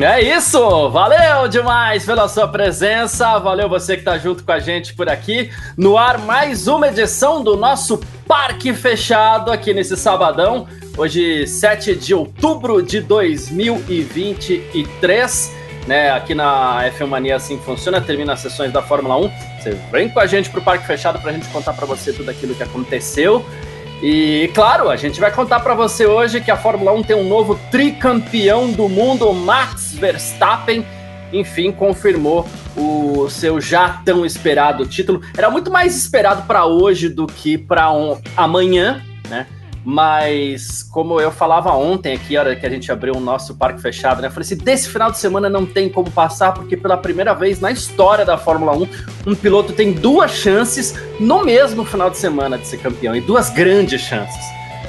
É isso! Valeu demais pela sua presença, valeu você que está junto com a gente por aqui. No ar, mais uma edição do nosso Parque Fechado aqui nesse sabadão. Hoje, 7 de outubro de 2023, né? Aqui na F1 Mania assim funciona, termina as sessões da Fórmula 1. Você vem com a gente pro Parque Fechado para a gente contar para você tudo aquilo que aconteceu. E claro, a gente vai contar para você hoje que a Fórmula 1 tem um novo tricampeão do mundo, Max Verstappen. Enfim, confirmou o seu já tão esperado título. Era muito mais esperado para hoje do que para um, amanhã, né? Mas, como eu falava ontem aqui, a hora que a gente abriu o nosso parque fechado, né? Eu falei assim: desse final de semana não tem como passar, porque pela primeira vez na história da Fórmula 1, um piloto tem duas chances no mesmo final de semana de ser campeão, e duas grandes chances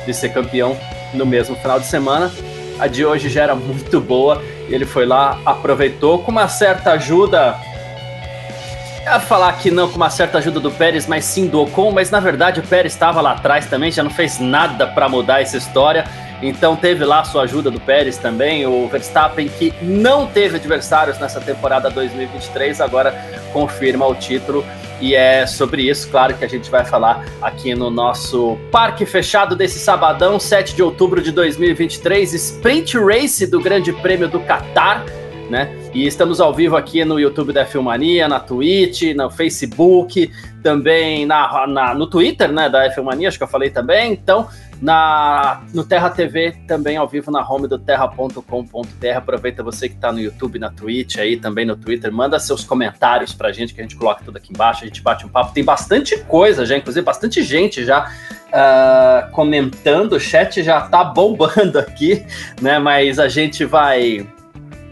de ser campeão no mesmo final de semana. A de hoje já era muito boa, e ele foi lá, aproveitou com uma certa ajuda ia falar que não com uma certa ajuda do Pérez, mas sim do Ocon, mas na verdade o Pérez estava lá atrás também, já não fez nada para mudar essa história. Então teve lá a sua ajuda do Pérez também, o Verstappen que não teve adversários nessa temporada 2023, agora confirma o título e é sobre isso, claro, que a gente vai falar aqui no nosso parque fechado desse sabadão, 7 de outubro de 2023, Sprint Race do Grande Prêmio do Qatar né? E estamos ao vivo aqui no YouTube da Filmania, na Twitch, no Facebook, também na, na, no Twitter, né, da Filmania, acho que eu falei também. Então, na, no Terra TV, também ao vivo na home do terra.com.br. Aproveita você que está no YouTube, na Twitch, aí também no Twitter, manda seus comentários pra gente, que a gente coloca tudo aqui embaixo, a gente bate um papo. Tem bastante coisa já, inclusive bastante gente já uh, comentando, o chat já tá bombando aqui, né? Mas a gente vai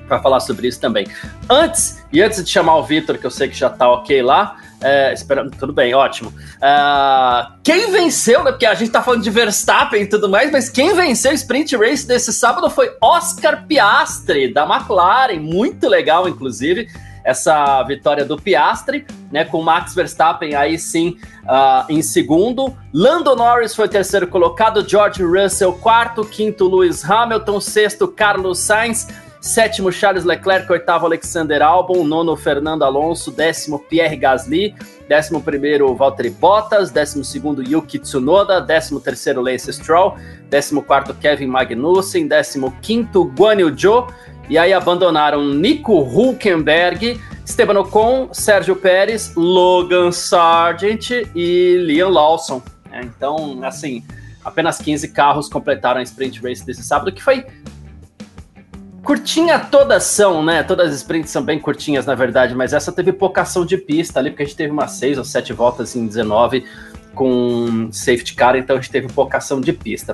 para falar sobre isso também. Antes, e antes de chamar o Vitor, que eu sei que já tá ok lá, é, esperando, tudo bem, ótimo. Uh, quem venceu, né? Porque a gente tá falando de Verstappen e tudo mais, mas quem venceu o sprint race desse sábado foi Oscar Piastri, da McLaren. Muito legal, inclusive, essa vitória do Piastri, né? Com Max Verstappen aí sim uh, em segundo. Lando Norris foi terceiro colocado, George Russell quarto, quinto Lewis Hamilton, sexto Carlos Sainz. Sétimo, Charles Leclerc. Oitavo, Alexander Albon. Nono, Fernando Alonso. Décimo, Pierre Gasly. Décimo primeiro, Valtteri Bottas. Décimo segundo, Yuki Tsunoda. Décimo terceiro, Lance Stroll. Décimo quarto, Kevin Magnussen. Décimo quinto, Guan Yu Zhou. E aí abandonaram Nico Hulkenberg, Esteban Ocon, Sérgio Pérez, Logan Sargent e Liam Lawson. É, então, assim, apenas 15 carros completaram a sprint race desse sábado, que foi Curtinha todas são, né? Todas as sprints são bem curtinhas, na verdade, mas essa teve pouca ação de pista ali, porque a gente teve umas seis ou sete voltas em 19 com safety car, então a gente teve pouca ação de pista.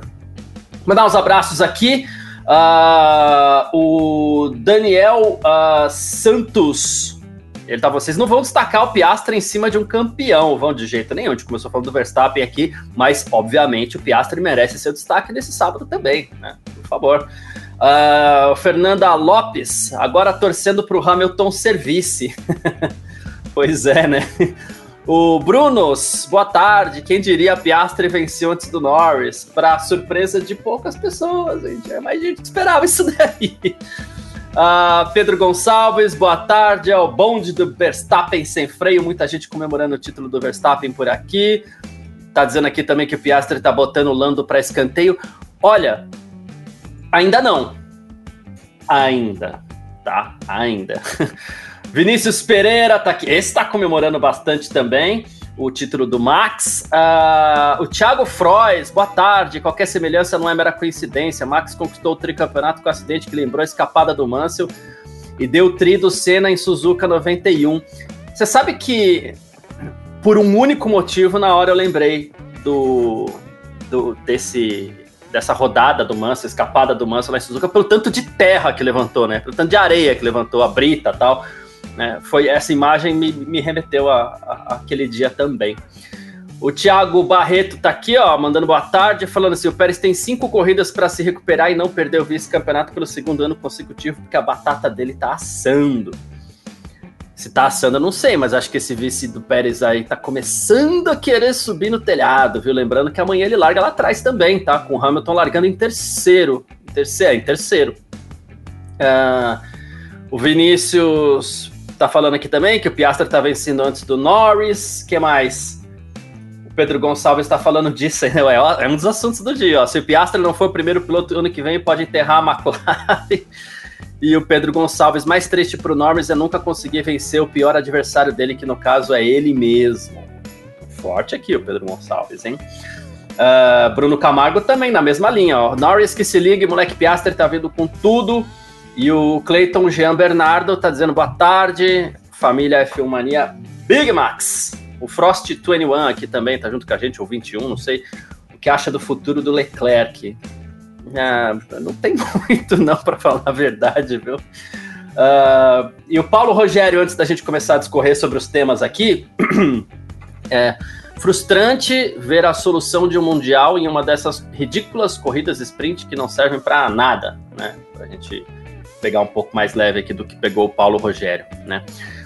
Mandar uns abraços aqui. Uh, o Daniel uh, Santos. Ele tá, vocês não vão destacar o Piastre em cima de um campeão, vão de jeito nenhum. A gente começou falando do Verstappen aqui, mas obviamente o Piastre merece seu destaque nesse sábado também, né? Por favor. Uh, Fernanda Lopes, agora torcendo para o Hamilton Service. pois é, né? O Brunos, boa tarde. Quem diria a Piastri venceu antes do Norris? Para surpresa de poucas pessoas, gente. É mais gente que esperava isso daí. Uh, Pedro Gonçalves, boa tarde. É o bonde do Verstappen sem freio. Muita gente comemorando o título do Verstappen por aqui. Tá dizendo aqui também que o Piastri tá botando o Lando para escanteio. Olha, Ainda não. Ainda. Tá? Ainda. Vinícius Pereira tá aqui. Esse tá comemorando bastante também o título do Max. Uh, o Thiago Frois, boa tarde. Qualquer semelhança não é mera coincidência. Max conquistou o tricampeonato com acidente que lembrou a escapada do Mansell e deu tri do Senna em Suzuka 91. Você sabe que por um único motivo na hora eu lembrei do, do desse dessa rodada do Manso, escapada do Manso lá em Suzuka, pelo tanto de terra que levantou, né? Pelo tanto de areia que levantou, a brita e tal. Né? Foi, essa imagem me, me remeteu a, a, aquele dia também. O Thiago Barreto tá aqui, ó, mandando boa tarde, falando assim: o Pérez tem cinco corridas para se recuperar e não perder o vice-campeonato pelo segundo ano consecutivo, porque a batata dele tá assando. Se tá assando, eu não sei, mas acho que esse vice do Pérez aí tá começando a querer subir no telhado, viu? Lembrando que amanhã ele larga lá atrás também, tá? Com o Hamilton largando em terceiro. Em terceiro, é, em terceiro. Uh, o Vinícius tá falando aqui também que o Piastre tá vencendo antes do Norris. que mais? O Pedro Gonçalves está falando disso, né? é um dos assuntos do dia. Ó. Se o Piastre não for o primeiro piloto ano que vem, pode enterrar a McLaren. E o Pedro Gonçalves, mais triste para o Norris é nunca conseguir vencer o pior adversário dele, que no caso é ele mesmo. Forte aqui o Pedro Gonçalves, hein? Uh, Bruno Camargo também na mesma linha, ó. Norris que se ligue, moleque Piastre tá vindo com tudo. E o Clayton Jean Bernardo tá dizendo boa tarde, família F1 Mania Big Max. O Frost 21 aqui também tá junto com a gente, ou 21, não sei. O que acha do futuro do Leclerc? Ah, não tem muito não para falar a verdade, viu? Uh, e o Paulo Rogério, antes da gente começar a discorrer sobre os temas aqui, é frustrante ver a solução de um mundial em uma dessas ridículas corridas sprint que não servem para nada, né? Pra gente pegar um pouco mais leve aqui do que pegou o Paulo Rogério, né?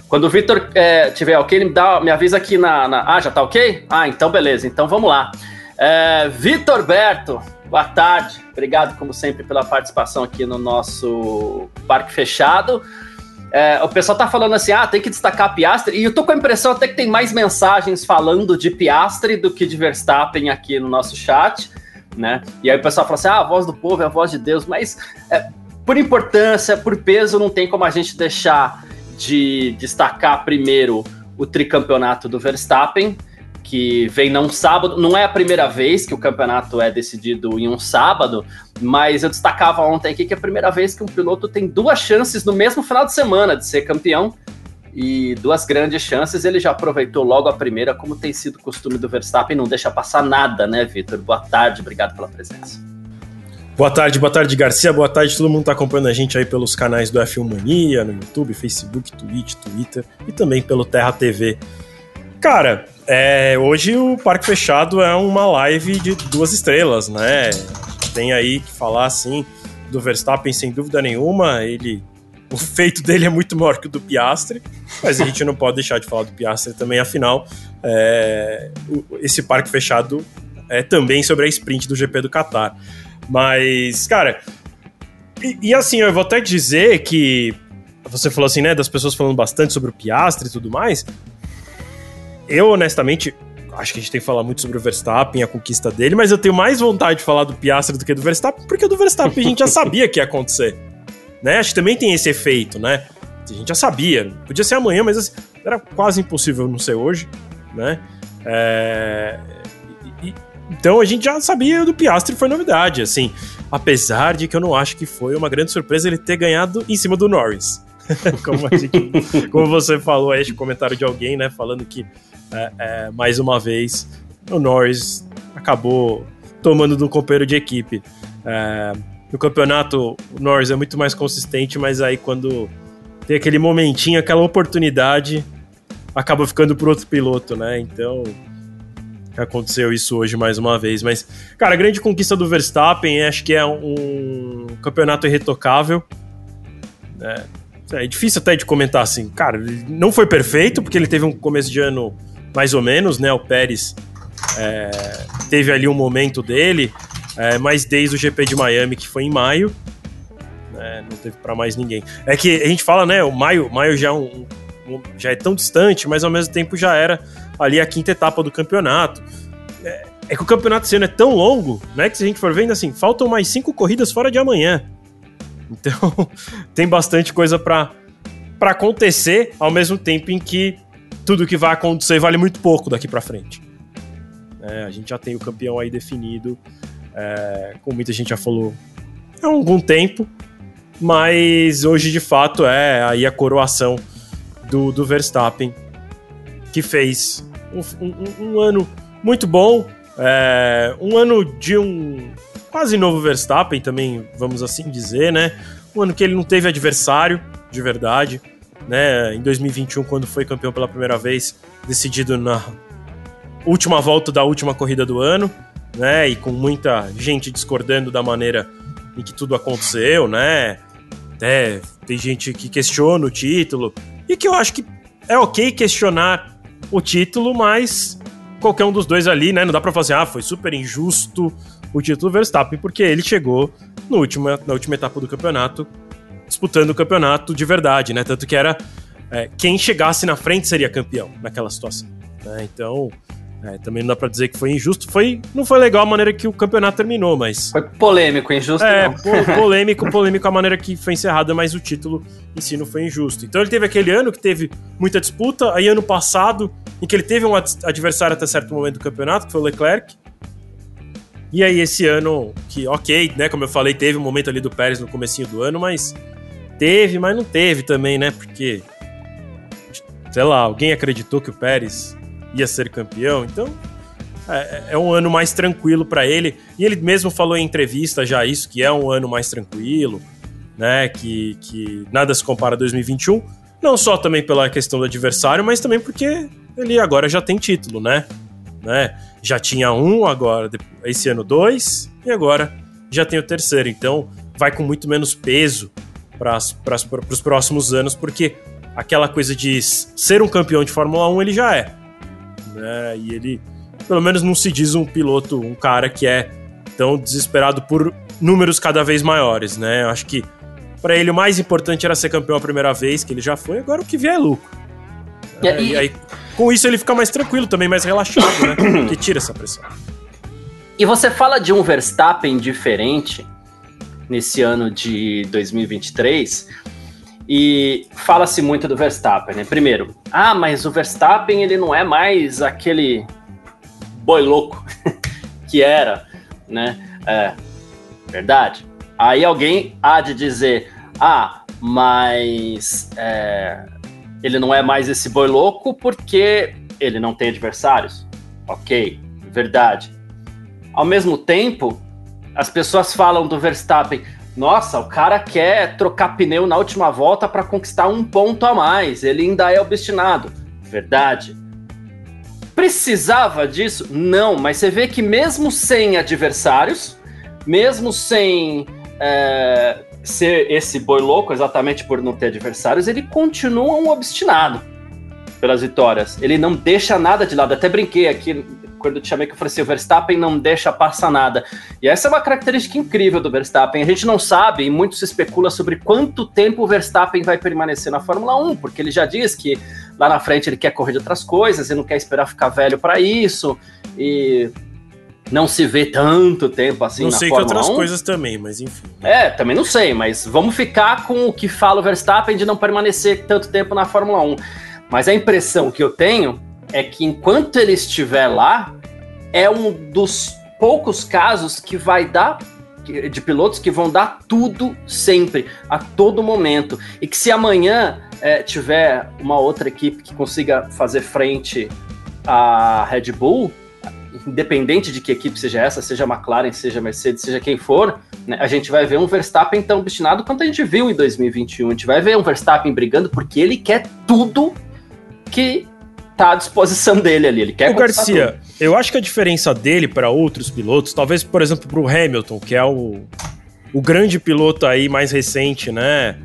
Quando o Vitor é, tiver ok, me, dá, me avisa aqui na, na, Ah, já tá ok? Ah, então beleza. Então vamos lá. É, Vitor Berto, boa tarde. Obrigado, como sempre, pela participação aqui no nosso Parque Fechado. É, o pessoal tá falando assim, ah, tem que destacar Piastre, e eu tô com a impressão até que tem mais mensagens falando de Piastre do que de Verstappen aqui no nosso chat, né? E aí o pessoal fala assim, ah, a voz do povo é a voz de Deus, mas é, por importância, por peso, não tem como a gente deixar de destacar primeiro o tricampeonato do Verstappen, que vem num sábado. Não é a primeira vez que o campeonato é decidido em um sábado, mas eu destacava ontem aqui que é a primeira vez que um piloto tem duas chances no mesmo final de semana de ser campeão. E duas grandes chances, ele já aproveitou logo a primeira, como tem sido costume do Verstappen, não deixa passar nada, né, Vitor? Boa tarde, obrigado pela presença. Boa tarde, boa tarde, Garcia. Boa tarde, todo mundo está acompanhando a gente aí pelos canais do F1 Mania, no YouTube, Facebook, Twitch, Twitter e também pelo Terra TV. Cara, é, hoje o Parque Fechado é uma live de duas estrelas, né? Tem aí que falar assim do Verstappen sem dúvida nenhuma. Ele, o feito dele é muito maior que o do Piastre, mas a gente não pode deixar de falar do Piastre também. Afinal, é, esse Parque Fechado é também sobre a sprint do GP do Qatar. Mas, cara, e, e, assim, eu vou até dizer que você falou assim, né, das pessoas falando bastante sobre o Piastre e tudo mais. Eu, honestamente, acho que a gente tem que falar muito sobre o Verstappen, a conquista dele, mas eu tenho mais vontade de falar do Piastre do que do Verstappen, porque do Verstappen a gente já sabia que ia acontecer. Né? Acho que também tem esse efeito, né? A gente já sabia. Podia ser amanhã, mas assim, era quase impossível não ser hoje, né? É... Então a gente já sabia do Piastri, foi novidade, assim. Apesar de que eu não acho que foi uma grande surpresa ele ter ganhado em cima do Norris. como, gente, como, você falou aí, comentário de alguém, né, falando que é, é, mais uma vez o Norris acabou tomando do companheiro de equipe. É, no campeonato, o Norris é muito mais consistente, mas aí quando tem aquele momentinho, aquela oportunidade, acaba ficando pro outro piloto, né? Então, aconteceu isso hoje mais uma vez. Mas, cara, a grande conquista do Verstappen acho que é um campeonato irretocável. É, é difícil até de comentar assim. Cara, não foi perfeito, porque ele teve um começo de ano mais ou menos, né? O Pérez é, teve ali um momento dele, é, mas desde o GP de Miami, que foi em maio, é, não teve para mais ninguém. É que a gente fala, né? O maio, maio já, é um, um, já é tão distante, mas ao mesmo tempo já era ali a quinta etapa do campeonato. É, é que o campeonato ano é tão longo, né? Que se a gente for vendo assim, faltam mais cinco corridas fora de amanhã. Então, tem bastante coisa para acontecer, ao mesmo tempo em que tudo que vai acontecer vale muito pouco daqui para frente. É, a gente já tem o campeão aí definido, é, como muita gente já falou, há algum tempo, mas hoje de fato é aí a coroação do, do Verstappen que fez um, um, um ano muito bom, é, um ano de um quase novo Verstappen também, vamos assim dizer, né? Um ano que ele não teve adversário de verdade, né? Em 2021, quando foi campeão pela primeira vez, decidido na última volta da última corrida do ano, né? E com muita gente discordando da maneira em que tudo aconteceu, né? Até tem gente que questiona o título. E que eu acho que é ok questionar o título, mas qualquer um dos dois ali, né? Não dá pra falar assim, ah, foi super injusto o título Verstappen, porque ele chegou no último, na última etapa do campeonato disputando o campeonato de verdade, né? Tanto que era é, quem chegasse na frente seria campeão naquela situação. Né? Então, é, também não dá pra dizer que foi injusto. Foi, não foi legal a maneira que o campeonato terminou, mas. Foi polêmico, injusto. É, polêmico, polêmico a maneira que foi encerrada, mas o título em si não foi injusto. Então ele teve aquele ano que teve muita disputa, aí ano passado, em que ele teve um adversário até certo momento do campeonato, que foi o Leclerc. E aí esse ano, que ok, né, como eu falei, teve um momento ali do Pérez no comecinho do ano, mas teve, mas não teve também, né? Porque sei lá, alguém acreditou que o Pérez ia ser campeão, então é, é um ano mais tranquilo para ele. E ele mesmo falou em entrevista já isso, que é um ano mais tranquilo, né? Que, que nada se compara a 2021. Não só também pela questão do adversário, mas também porque ele agora já tem título, né? né? Já tinha um, agora esse ano dois, e agora já tem o terceiro. Então vai com muito menos peso para os próximos anos, porque aquela coisa de ser um campeão de Fórmula 1 ele já é. Né? E ele, pelo menos, não se diz um piloto, um cara que é tão desesperado por números cada vez maiores, né? Eu acho que para ele o mais importante era ser campeão a primeira vez, que ele já foi, agora o que vier é lucro. E, é, e aí, com isso, ele fica mais tranquilo também, mais relaxado, né? que tira essa pressão. E você fala de um Verstappen diferente nesse ano de 2023 e fala-se muito do Verstappen, né? Primeiro, ah, mas o Verstappen ele não é mais aquele boi louco que era, né? É, verdade. Aí alguém há de dizer, ah, mas é, ele não é mais esse boi louco porque ele não tem adversários. Ok, verdade. Ao mesmo tempo, as pessoas falam do Verstappen, nossa, o cara quer trocar pneu na última volta para conquistar um ponto a mais. Ele ainda é obstinado. Verdade. Precisava disso? Não, mas você vê que mesmo sem adversários, mesmo sem é, ser esse boi louco, exatamente por não ter adversários, ele continua um obstinado pelas vitórias. Ele não deixa nada de lado. Até brinquei aqui quando eu te chamei que eu falei assim, o Verstappen não deixa passar nada. E essa é uma característica incrível do Verstappen. A gente não sabe, e muito se especula sobre quanto tempo o Verstappen vai permanecer na Fórmula 1, porque ele já diz que lá na frente ele quer correr de outras coisas e não quer esperar ficar velho para isso. E não se vê tanto tempo assim não na sei Fórmula que outras 1. coisas também, mas enfim. É, também não sei, mas vamos ficar com o que fala o Verstappen de não permanecer tanto tempo na Fórmula 1. Mas a impressão que eu tenho é que enquanto ele estiver lá, é um dos poucos casos que vai dar de pilotos que vão dar tudo sempre, a todo momento. E que se amanhã é, tiver uma outra equipe que consiga fazer frente à Red Bull, independente de que equipe seja essa, seja McLaren, seja Mercedes, seja quem for, né, a gente vai ver um Verstappen tão obstinado quanto a gente viu em 2021. A gente vai ver um Verstappen brigando porque ele quer tudo que tá à disposição dele ali. Ele quer O Garcia, tudo. eu acho que a diferença dele para outros pilotos, talvez, por exemplo, para o Hamilton, que é o, o grande piloto aí mais recente, né?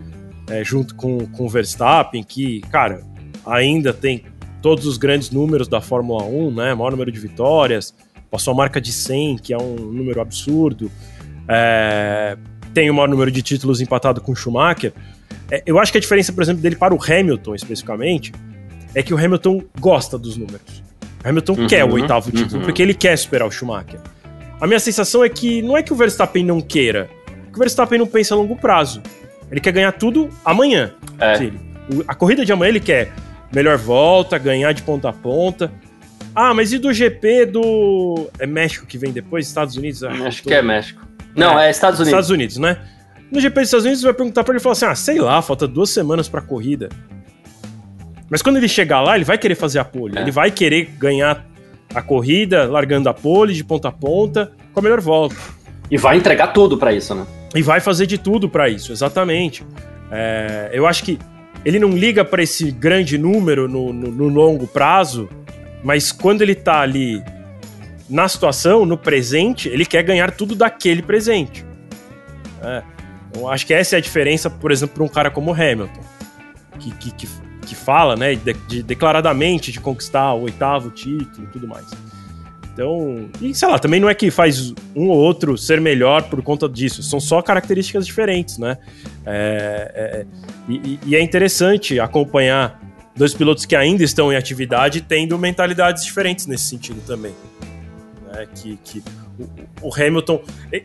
É, junto com, com o Verstappen, que, cara, ainda tem todos os grandes números da Fórmula 1, né? Maior número de vitórias, passou a marca de 100, que é um número absurdo. É, tem o maior número de títulos empatado com o Schumacher. É, eu acho que a diferença, por exemplo, dele para o Hamilton, especificamente, é que o Hamilton gosta dos números. O Hamilton uhum, quer o oitavo título, uhum. porque ele quer superar o Schumacher. A minha sensação é que não é que o Verstappen não queira, é que o Verstappen não pensa a longo prazo. Ele quer ganhar tudo amanhã. É. a corrida de amanhã ele quer melhor volta, ganhar de ponta a ponta. Ah, mas e do GP do. É México que vem depois? Estados Unidos? Ah, Acho tô... que é México. Não, é, é, Estados Unidos. Estados Unidos, né? No GP dos Estados Unidos, você vai perguntar pra ele e falar assim: ah, sei lá, falta duas semanas pra corrida. Mas quando ele chegar lá, ele vai querer fazer a pole. É. Ele vai querer ganhar a corrida, largando a pole de ponta a ponta, com a melhor volta. E vai entregar tudo para isso, né? E vai fazer de tudo para isso, exatamente. É, eu acho que ele não liga para esse grande número no, no, no, longo prazo mas quando ele tá ali na situação, no presente, ele quer ganhar tudo daquele presente. É. Eu acho que essa é a diferença, por exemplo, para um cara como Hamilton, que, que, que, que fala, né, de, de, declaradamente de conquistar o oitavo título e tudo mais. Então, e sei lá, também não é que faz um ou outro ser melhor por conta disso, são só características diferentes, né? É, é, e, e, é interessante acompanhar dois pilotos que ainda estão em atividade tendo mentalidades diferentes nesse sentido também. Né? Que, que o, Hamilton.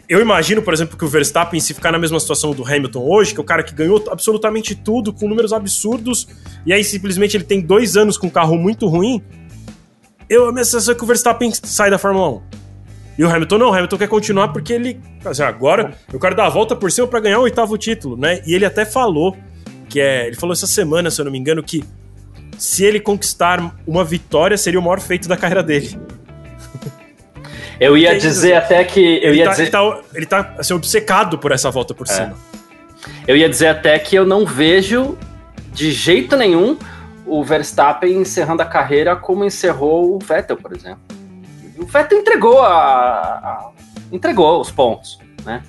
Eu imagino, por exemplo, que o Verstappen, se ficar na mesma situação do Hamilton hoje, que é o cara que ganhou absolutamente tudo com números absurdos, e aí simplesmente ele tem dois anos com um carro muito ruim, eu, a minha sensação é que o Verstappen sai da Fórmula 1. E o Hamilton não, o Hamilton quer continuar porque ele. Assim, agora eu quero dar a volta por cima para ganhar o oitavo título, né? E ele até falou que é. Ele falou essa semana, se eu não me engano, que se ele conquistar uma vitória, seria o maior feito da carreira dele. Eu ia dizer até que. Eu ele, ia tá, dizer... ele tá, ele tá assim, obcecado por essa volta por é. cima. Eu ia dizer até que eu não vejo de jeito nenhum o Verstappen encerrando a carreira como encerrou o Vettel, por exemplo. O Vettel entregou a, a entregou os pontos, né?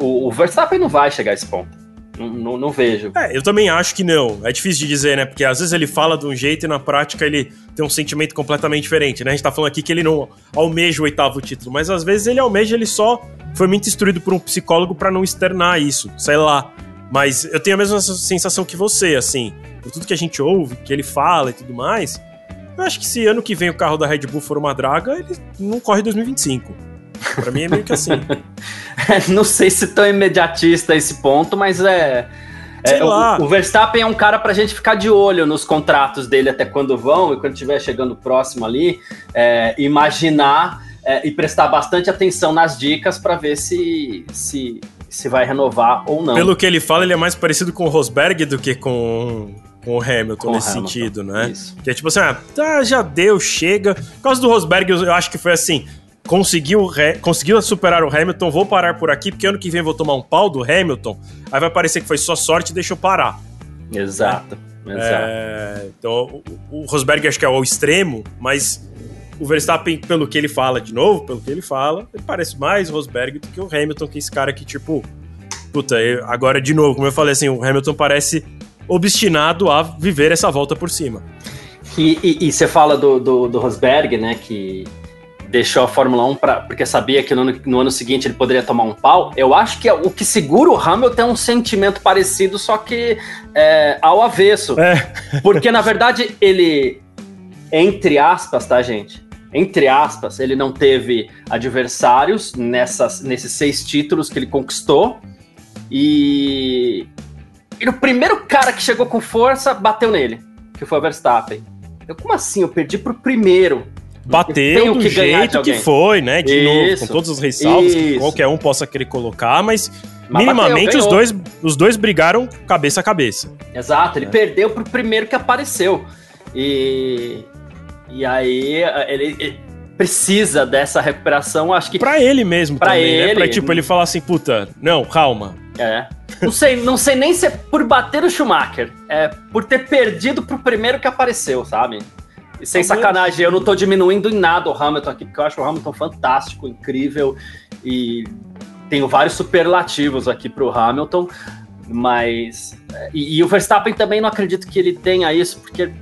O, o, Verstappen não vai chegar a esse ponto. Não, não, vejo. É, eu também acho que não. É difícil de dizer, né? Porque às vezes ele fala de um jeito e na prática ele tem um sentimento completamente diferente, né? A gente tá falando aqui que ele não almeja o oitavo título, mas às vezes ele almeja, ele só foi muito instruído por um psicólogo para não externar isso, sei lá. Mas eu tenho a mesma sensação que você, assim por tudo que a gente ouve, que ele fala e tudo mais, eu acho que se ano que vem o carro da Red Bull for uma draga, ele não corre 2025. Pra mim é meio que assim. não sei se tão imediatista esse ponto, mas é. é o, o, Verstappen é um cara pra gente ficar de olho nos contratos dele até quando vão e quando estiver chegando próximo ali, é, imaginar é, e prestar bastante atenção nas dicas para ver se, se, se vai renovar ou não. Pelo que ele fala, ele é mais parecido com o Rosberg do que com com o Hamilton com nesse Hamilton. sentido, né? Isso. Que é tipo assim, ah, tá, já deu, chega. Por causa do Rosberg, eu acho que foi assim. Conseguiu, conseguiu superar o Hamilton, vou parar por aqui, porque ano que vem vou tomar um pau do Hamilton. Aí vai parecer que foi só sorte e deixa eu parar. Exato. É, exato. então, o, o Rosberg acho que é o extremo, mas o Verstappen, pelo que ele fala, de novo, pelo que ele fala, ele parece mais Rosberg do que o Hamilton, que é esse cara que, tipo, puta, agora de novo, como eu falei assim, o Hamilton parece obstinado a viver essa volta por cima. E, e, e você fala do, do, do, Rosberg, né, que deixou a Fórmula 1 pra, porque sabia que no ano, no ano seguinte ele poderia tomar um pau. Eu acho que o que segura o Hamilton é um sentimento parecido, só que é, ao avesso. É. Porque, na verdade, ele, entre aspas, tá, gente? Entre aspas, ele não teve adversários nessas, nesses seis títulos que ele conquistou. E e o primeiro cara que chegou com força bateu nele, que foi o Verstappen. Eu, como assim? Eu perdi pro primeiro. Bateu do jeito que foi, né? De Isso. novo, com todos os ressalvos Isso. que qualquer um possa querer colocar, mas, mas minimamente bateu, os, dois, os dois brigaram cabeça a cabeça. Exato, ele é. perdeu pro primeiro que apareceu. E, e aí ele, ele precisa dessa recuperação, acho que. Pra ele mesmo, pra também, ele. Né? Pra tipo, ele falar assim, puta, não, calma. É. Não sei, não sei nem se é por bater o Schumacher. É por ter perdido pro primeiro que apareceu, sabe? E sem sacanagem, eu não tô diminuindo em nada o Hamilton aqui, porque eu acho o Hamilton fantástico, incrível. E tenho vários superlativos aqui pro Hamilton. Mas. E, e o Verstappen também não acredito que ele tenha isso, porque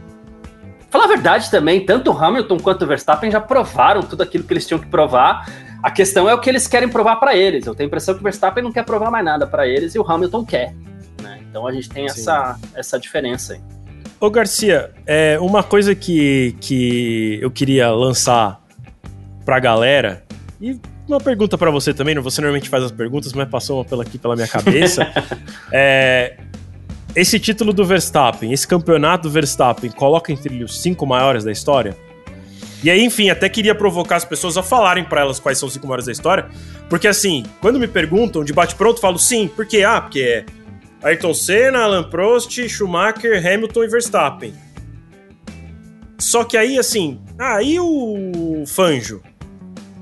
Falar a verdade também, tanto o Hamilton quanto o Verstappen já provaram tudo aquilo que eles tinham que provar. A questão é o que eles querem provar para eles. Eu tenho a impressão que o Verstappen não quer provar mais nada para eles e o Hamilton quer. Né? Então a gente tem essa, essa diferença aí. Ô Garcia, é, uma coisa que, que eu queria lançar pra galera, e uma pergunta para você também, você normalmente faz as perguntas, mas passou uma pela, aqui pela minha cabeça. é, esse título do Verstappen, esse campeonato do Verstappen, coloca entre os cinco maiores da história? E aí, enfim, até queria provocar as pessoas a falarem para elas quais são os cinco maiores da história, porque assim, quando me perguntam de bate-pronto, falo sim, por quê? Ah, porque é Ayrton Senna, Alan Prost, Schumacher, Hamilton e Verstappen. Só que aí, assim, ah, e o Fanjo?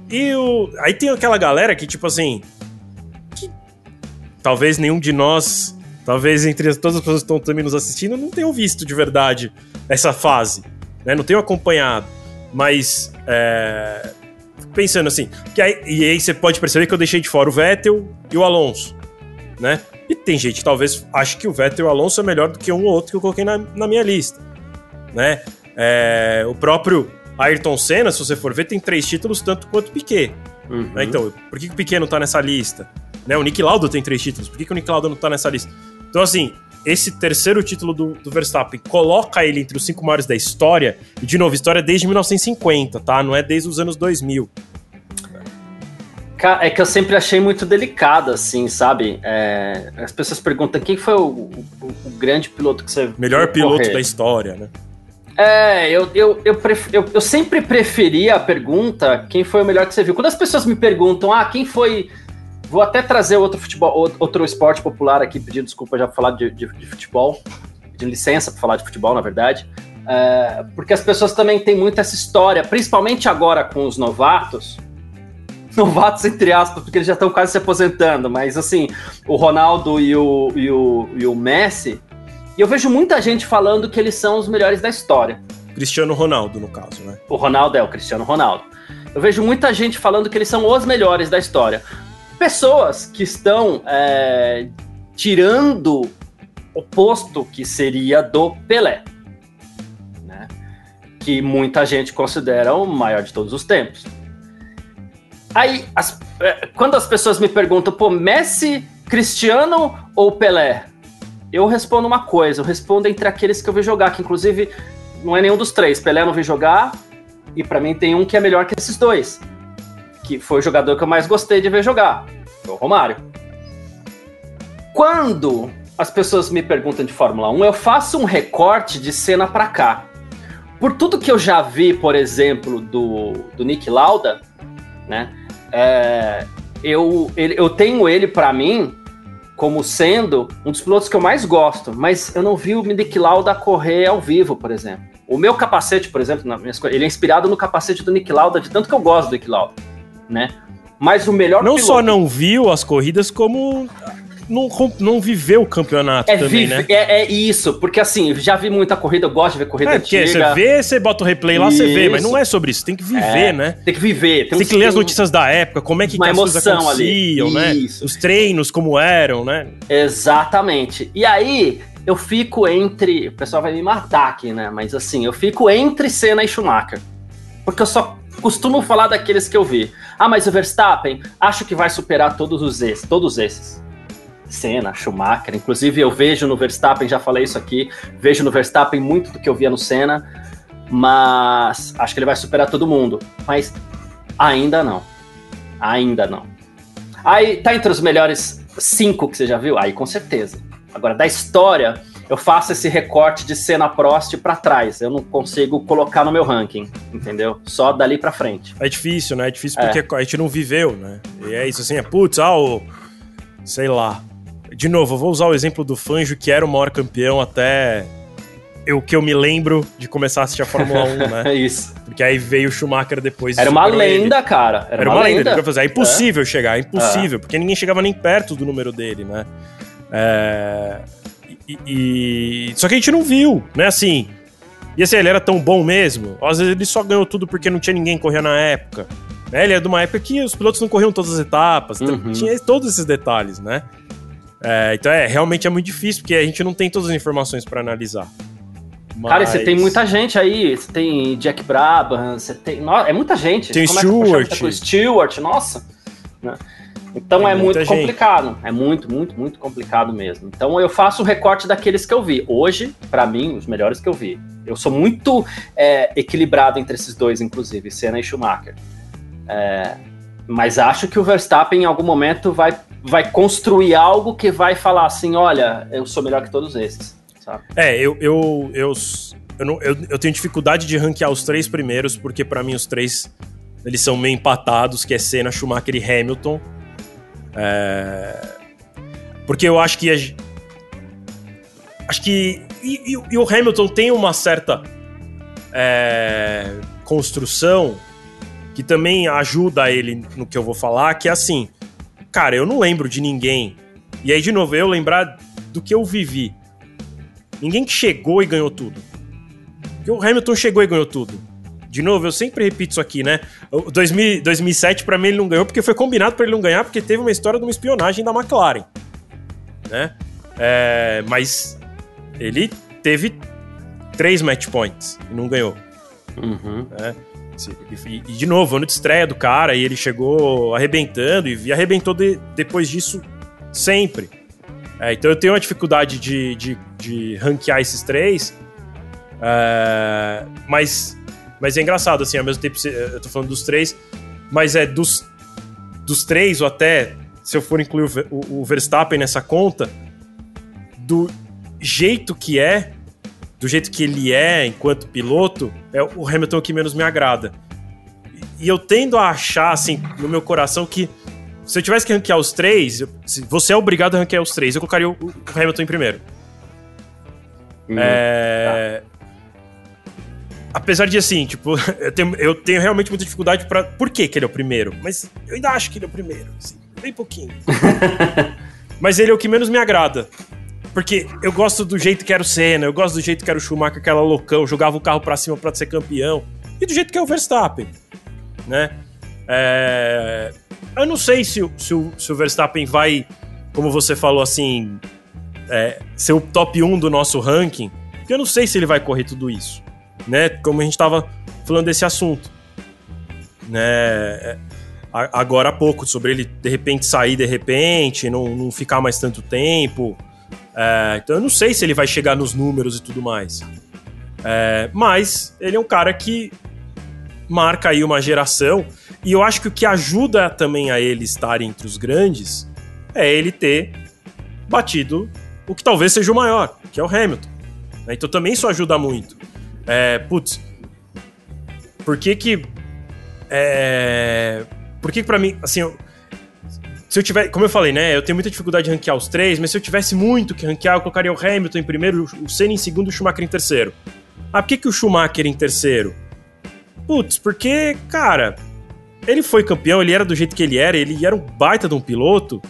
E o. Aí tem aquela galera que, tipo assim. Que talvez nenhum de nós Talvez entre todas as pessoas que estão também nos assistindo não tenham visto de verdade essa fase. né? Não tenho acompanhado. Mas. É, pensando assim. Que aí, e aí você pode perceber que eu deixei de fora o Vettel e o Alonso. Né? E tem gente que talvez ache que o Vettel e o Alonso é melhor do que um ou outro que eu coloquei na, na minha lista. Né? É, o próprio Ayrton Senna, se você for ver, tem três títulos tanto quanto o Piquet. Uhum. Né? Então, por que, que o Piquet não tá nessa lista? Né? O Nick Lauda tem três títulos, por que, que o Nick Lauda não tá nessa lista? Então, assim, esse terceiro título do, do, Verstappen coloca ele entre os cinco maiores da história, e de novo, história desde 1950, tá? Não é desde os anos 2000. É que eu sempre achei muito delicado, assim, sabe? É, as pessoas perguntam quem foi o, o, o grande piloto que você Melhor piloto correr? da história, né? É, eu, eu, eu, pref... eu, eu, sempre preferi a pergunta quem foi o melhor que você viu. Quando as pessoas me perguntam, ah, quem foi. Vou até trazer outro futebol, outro esporte popular aqui, pedindo desculpa já para falar de, de, de, futebol, pedindo licença para falar de futebol, na verdade. É, porque as pessoas também têm muito essa história, principalmente agora com os novatos, novatos entre aspas, porque eles já estão quase se aposentando, mas assim, o Ronaldo e o, e o, e o Messi, e eu vejo muita gente falando que eles são os melhores da história. Cristiano Ronaldo, no caso, né? O Ronaldo é o Cristiano Ronaldo. Eu vejo muita gente falando que eles são os melhores da história. Pessoas que estão é, tirando o posto que seria do Pelé. Né? Que muita gente considera o maior de todos os tempos. Aí, as, é, quando as pessoas me perguntam, pô, Messi, Cristiano ou Pelé? Eu respondo uma coisa, eu respondo entre aqueles que eu vi jogar, que inclusive não é nenhum dos três. Pelé não vi jogar, e para mim tem um que é melhor que esses dois. Que foi o jogador que eu mais gostei de ver jogar, o Romário. Quando as pessoas me perguntam de Fórmula 1, eu faço um recorte de cena para cá. Por tudo que eu já vi, por exemplo, do, do Nick Lauda, né? É, eu, ele, eu tenho ele para mim como sendo um dos pilotos que eu mais gosto, mas eu não vi o Nick Lauda correr ao vivo, por exemplo. O meu capacete, por exemplo, ele é inspirado no capacete do Nick Lauda, de tanto que eu gosto do Nick Lauda, né? Mas o melhor Não piloto... só não viu as corridas, como não, não viveu o campeonato é também, vive, né? É, é, isso, porque assim, já vi muita corrida, eu gosto de ver corrida é, antiga. Você vê, você bota o replay lá, isso. você vê, mas não é sobre isso, tem que viver, é, né? Tem que viver. Tem, tem que ler as notícias da época, como é que, que as coisas aconteciam, ali. né? Isso. Os treinos, como eram, né? Exatamente. E aí, eu fico entre. O pessoal vai me matar aqui, né? Mas assim, eu fico entre Senna e Schumacher. Porque eu só costumo falar daqueles que eu vi. Ah, mas o Verstappen, acho que vai superar todos os esses, todos esses. Senna, Schumacher. Inclusive, eu vejo no Verstappen, já falei isso aqui, vejo no Verstappen muito do que eu via no Senna, mas acho que ele vai superar todo mundo. Mas ainda não. Ainda não. Aí tá entre os melhores cinco que você já viu? Aí com certeza. Agora, da história, eu faço esse recorte de cena Prost para trás. Eu não consigo colocar no meu ranking, entendeu? Só dali para frente. É difícil, né? É difícil porque é. a gente não viveu, né? E é isso assim, é putz, ah, o. Sei lá de novo, eu vou usar o exemplo do Fanjo, que era o maior campeão até o que eu me lembro de começar a assistir a Fórmula 1, né? Isso. Porque aí veio o Schumacher depois. Era uma lenda, ele. cara. Era, Era uma, uma lenda. lenda. É impossível é. chegar, é impossível, é. porque ninguém chegava nem perto do número dele, né? É... E, e, Só que a gente não viu, né? Assim. E assim, ele era tão bom mesmo. Às vezes ele só ganhou tudo porque não tinha ninguém correndo na época. Né? Ele é de uma época que os pilotos não corriam todas as etapas. Então uhum. Tinha todos esses detalhes, né? É, então é, realmente é muito difícil, porque a gente não tem todas as informações para analisar. Mas... Cara, você tem muita gente aí, você tem Jack Brabham, você tem. É muita gente. Tem Como Stewart. É Stewart, nossa. Né? Então é muito gente. complicado. É muito, muito, muito complicado mesmo. Então eu faço o recorte daqueles que eu vi. Hoje, para mim, os melhores que eu vi. Eu sou muito é, equilibrado entre esses dois, inclusive, Senna e Schumacher. É, mas acho que o Verstappen em algum momento vai vai construir algo que vai falar assim: olha, eu sou melhor que todos esses. Sabe? É, eu, eu, eu, eu, não, eu, eu tenho dificuldade de ranquear os três primeiros, porque para mim os três eles são meio empatados, que é Senna, Schumacher e Hamilton. É... Porque eu acho que. A... Acho que. E, e, e, o Hamilton tem uma certa é... construção que também ajuda ele no que eu vou falar, que é assim cara, eu não lembro de ninguém. E aí, de novo, eu lembrar do que eu vivi. Ninguém que chegou e ganhou tudo. Porque o Hamilton chegou e ganhou tudo. De novo, eu sempre repito isso aqui, né? O 2000, 2007, para mim, ele não ganhou porque foi combinado para ele não ganhar, porque teve uma história de uma espionagem da McLaren. Né? É, mas ele teve três match points e não ganhou. Uhum. Né? E, e, de novo, ano de estreia do cara, e ele chegou arrebentando e, e arrebentou de, depois disso sempre. É, então eu tenho uma dificuldade de, de, de ranquear esses três, é, mas, mas é engraçado, assim, ao mesmo tempo eu tô falando dos três, mas é dos, dos três, ou até se eu for incluir o, o, o Verstappen nessa conta, do jeito que é, do jeito que ele é enquanto piloto, é o Hamilton que menos me agrada. E eu tendo a achar, assim, no meu coração, que se eu tivesse que ranquear os três, eu, você é obrigado a ranquear os três, eu colocaria o, o Hamilton em primeiro. Hum, é... Apesar de, assim, tipo, eu tenho, eu tenho realmente muita dificuldade para Por que, que ele é o primeiro? Mas eu ainda acho que ele é o primeiro, assim, bem pouquinho. Mas ele é o que menos me agrada. Porque eu gosto do jeito que era o Senna, eu gosto do jeito que era o Schumacher, aquela loucão, jogava o carro para cima para ser campeão. E do jeito que é o Verstappen, né? É... Eu não sei se, se, o, se o Verstappen vai, como você falou assim, é, ser o top 1 do nosso ranking, porque eu não sei se ele vai correr tudo isso, né? Como a gente estava falando desse assunto, né? É, agora há pouco, sobre ele de repente sair de repente, não, não ficar mais tanto tempo. É, então eu não sei se ele vai chegar nos números e tudo mais. É, mas ele é um cara que marca aí uma geração. E eu acho que o que ajuda também a ele estar entre os grandes é ele ter batido o que talvez seja o maior, que é o Hamilton. Né? Então também isso ajuda muito. É, putz, por que que. É, por que que pra mim, assim, eu, se eu tiver, como eu falei, né, eu tenho muita dificuldade de ranquear os três, mas se eu tivesse muito que ranquear, eu colocaria o Hamilton em primeiro, o Senna em segundo e o Schumacher em terceiro. Ah, por que, que o Schumacher em terceiro? Putz, porque, cara, ele foi campeão, ele era do jeito que ele era, ele era um baita de um piloto.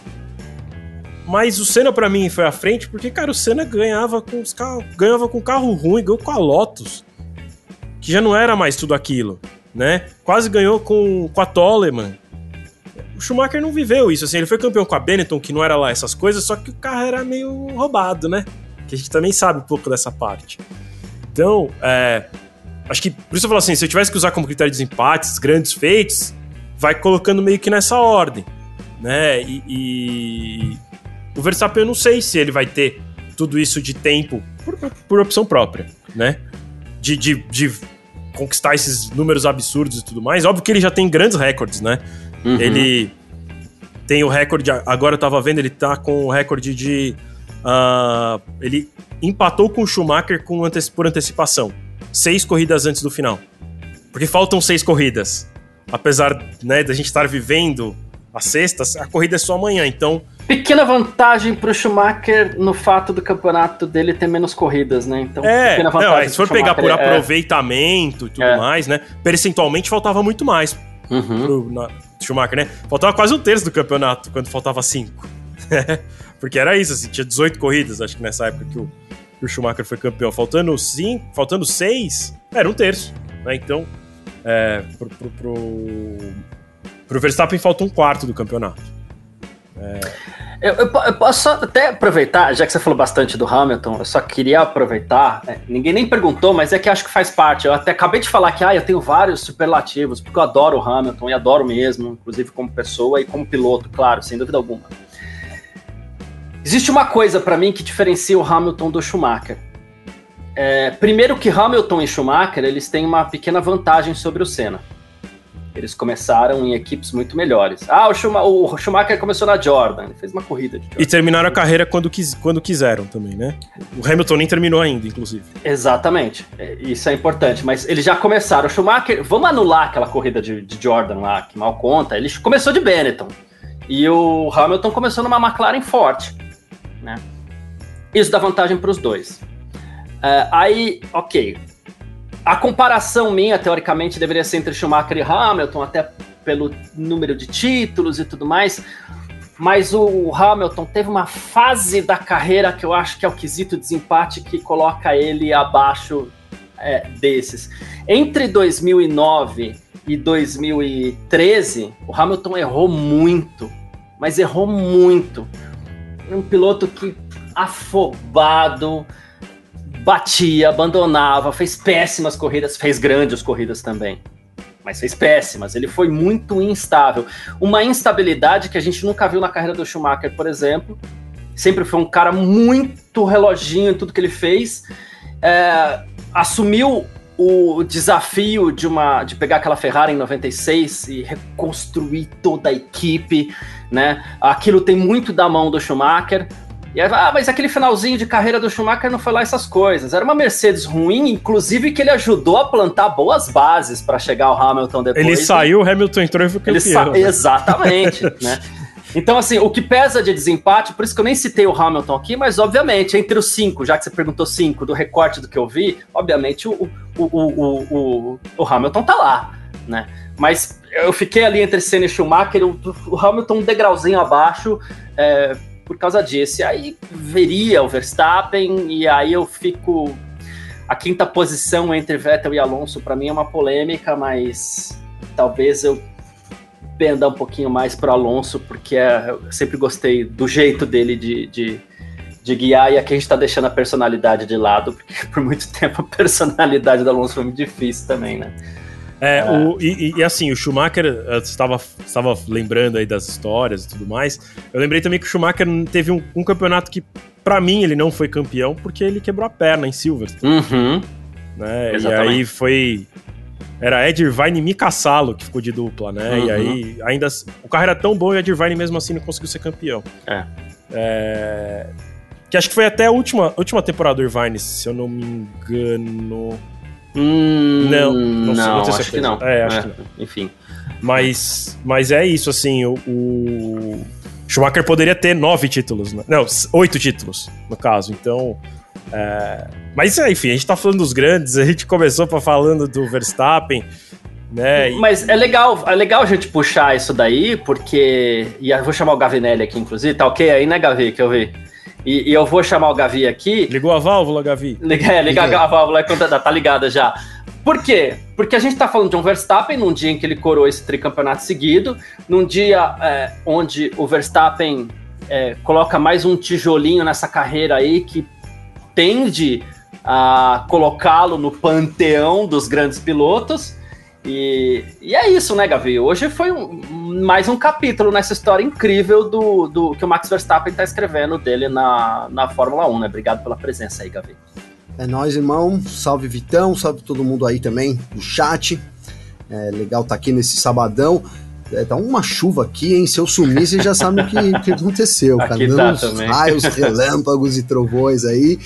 Mas o Senna para mim foi à frente porque, cara, o Senna ganhava com os carros, ganhava com carro ruim, ganhou com a Lotus, que já não era mais tudo aquilo, né? Quase ganhou com, com a Toleman, Schumacher não viveu isso, assim, ele foi campeão com a Benetton, que não era lá essas coisas, só que o carro era meio roubado, né? Que a gente também sabe um pouco dessa parte. Então, é, acho que, por isso eu falo assim, se eu tivesse que usar como critério de desempates, grandes feitos, vai colocando meio que nessa ordem, né? E, e, o Verstappen eu não sei se ele vai ter tudo isso de tempo por, por opção própria, né? De, de, de conquistar esses números absurdos e tudo mais. Óbvio que ele já tem grandes recordes, né? Uhum. Ele tem o recorde, agora eu tava vendo, ele tá com o recorde de. Uh, ele empatou com o Schumacher com anteci por antecipação. Seis corridas antes do final. Porque faltam seis corridas. Apesar né, da gente estar vivendo a sexta, a corrida é só amanhã, então. Pequena vantagem pro Schumacher no fato do campeonato dele ter menos corridas, né? Então, é, não, se for pegar por é. aproveitamento e tudo é. mais, né? Percentualmente faltava muito mais uhum. pro, na, Schumacher, né? Faltava quase um terço do campeonato, quando faltava cinco. Porque era isso, assim, tinha 18 corridas, acho que nessa época que o, que o Schumacher foi campeão. Faltando cinco, faltando seis, era um terço. Né? Então, é, pro, pro, pro, pro Verstappen falta um quarto do campeonato. É... Eu, eu, eu, posso até aproveitar, já que você falou bastante do Hamilton, eu só queria aproveitar. É, ninguém nem perguntou, mas é que acho que faz parte. Eu até acabei de falar que ah, eu tenho vários superlativos, porque eu adoro o Hamilton e adoro mesmo, inclusive como pessoa e como piloto, claro, sem dúvida alguma. Existe uma coisa para mim que diferencia o Hamilton do Schumacher. É, primeiro que Hamilton e Schumacher eles têm uma pequena vantagem sobre o Senna. Eles começaram em equipes muito melhores. Ah, o, Schumacher, o Schumacher começou na Jordan, ele fez uma corrida de Jordan. E terminaram a carreira quando, quis, quando quiseram também, né? O Hamilton nem terminou ainda, inclusive. Exatamente, é, isso é importante, mas eles já começaram. O Schumacher, vamos anular aquela corrida de, de Jordan lá, que mal conta, ele começou de Benetton. E o Hamilton começou numa McLaren forte, né? Isso dá vantagem para os dois. Uh, aí, ok, a comparação minha, teoricamente, deveria ser entre Schumacher e Hamilton, até pelo número de títulos e tudo mais. Mas o Hamilton teve uma fase da carreira que eu acho que é o quesito desempate que coloca ele abaixo é, desses. Entre 2009 e 2013, o Hamilton errou muito, mas errou muito. Um piloto que afobado, batia, abandonava, fez péssimas corridas, fez grandes corridas também. Mas fez péssimas, ele foi muito instável. Uma instabilidade que a gente nunca viu na carreira do Schumacher, por exemplo. Sempre foi um cara muito reloginho em tudo que ele fez. É, assumiu o desafio de uma de pegar aquela Ferrari em 96 e reconstruir toda a equipe, né? Aquilo tem muito da mão do Schumacher. E aí, ah, mas aquele finalzinho de carreira do Schumacher não foi lá essas coisas. Era uma Mercedes ruim, inclusive que ele ajudou a plantar boas bases para chegar ao Hamilton depois. Ele saiu, o Hamilton entrou e foi campeão. Né? Exatamente, né? Então, assim, o que pesa de desempate, por isso que eu nem citei o Hamilton aqui, mas obviamente, entre os cinco, já que você perguntou cinco, do recorte do que eu vi, obviamente o, o, o, o, o Hamilton tá lá, né? Mas eu fiquei ali entre Senna e Schumacher, o, o Hamilton um degrauzinho abaixo é, por causa disso. E aí veria o Verstappen, e aí eu fico. A quinta posição entre Vettel e Alonso, para mim, é uma polêmica, mas talvez eu penda um pouquinho mais para Alonso, porque é, eu sempre gostei do jeito dele de, de, de guiar, e aqui a gente está deixando a personalidade de lado, porque por muito tempo a personalidade do Alonso foi muito difícil também, né? É, é. O, e, e, assim, o Schumacher, estava estava lembrando aí das histórias e tudo mais. Eu lembrei também que o Schumacher teve um, um campeonato que, para mim, ele não foi campeão porque ele quebrou a perna em Silverstone. Uhum. Né? E aí foi era Ed Irvine e Mika Salo que ficou de dupla, né? Uhum. E aí, ainda. O carro era tão bom e o Ed Irvine mesmo assim não conseguiu ser campeão. É. é... Que acho que foi até a última, última temporada do Irvine, se eu não me engano. Hum, não, não, não, não acho que não. É, acho é, que não. Enfim. Mas, mas é isso, assim, o, o, Schumacher poderia ter nove títulos, né? Não, oito títulos, no caso. Então, é... Mas enfim, a gente tá falando dos grandes, a gente começou para falando do Verstappen, né? Mas é legal, é legal a gente puxar isso daí, porque. E eu vou chamar o Gavinelli aqui, inclusive. Tá ok aí, né, Gavi? Que eu vi. E, e eu vou chamar o Gavi aqui. Ligou a válvula, Gavi? Liga, é, liga a válvula quando tá ligada já. Por quê? Porque a gente tá falando de um Verstappen num dia em que ele coroou esse tricampeonato seguido, num dia é, onde o Verstappen é, coloca mais um tijolinho nessa carreira aí que tende a colocá-lo no panteão dos grandes pilotos. E, e, é isso, né, Gavi? Hoje foi um, mais um capítulo nessa história incrível do, do que o Max Verstappen está escrevendo dele na, na Fórmula 1, né? Obrigado pela presença aí, Gavi. É nóis, irmão. Salve Vitão, salve todo mundo aí também do chat. É legal estar tá aqui nesse sabadão. É, tá uma chuva aqui, hein? Se eu sumir, você já sabe o que, que aconteceu, cara. Aqui tá também. raios, relâmpagos e trovões aí.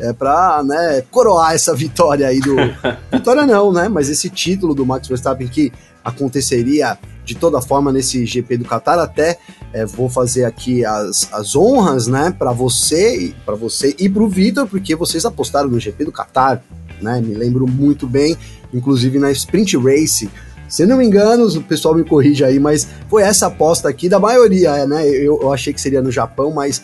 É pra, né, coroar essa vitória aí do. vitória não, né? Mas esse título do Max Verstappen que aconteceria de toda forma nesse GP do Qatar. Até é, vou fazer aqui as, as honras, né, para você, para você e para o Vitor, porque vocês apostaram no GP do Qatar, né? Me lembro muito bem, inclusive na Sprint Race se não me engano, o pessoal me corrige aí, mas foi essa aposta aqui da maioria, né? Eu, eu achei que seria no Japão, mas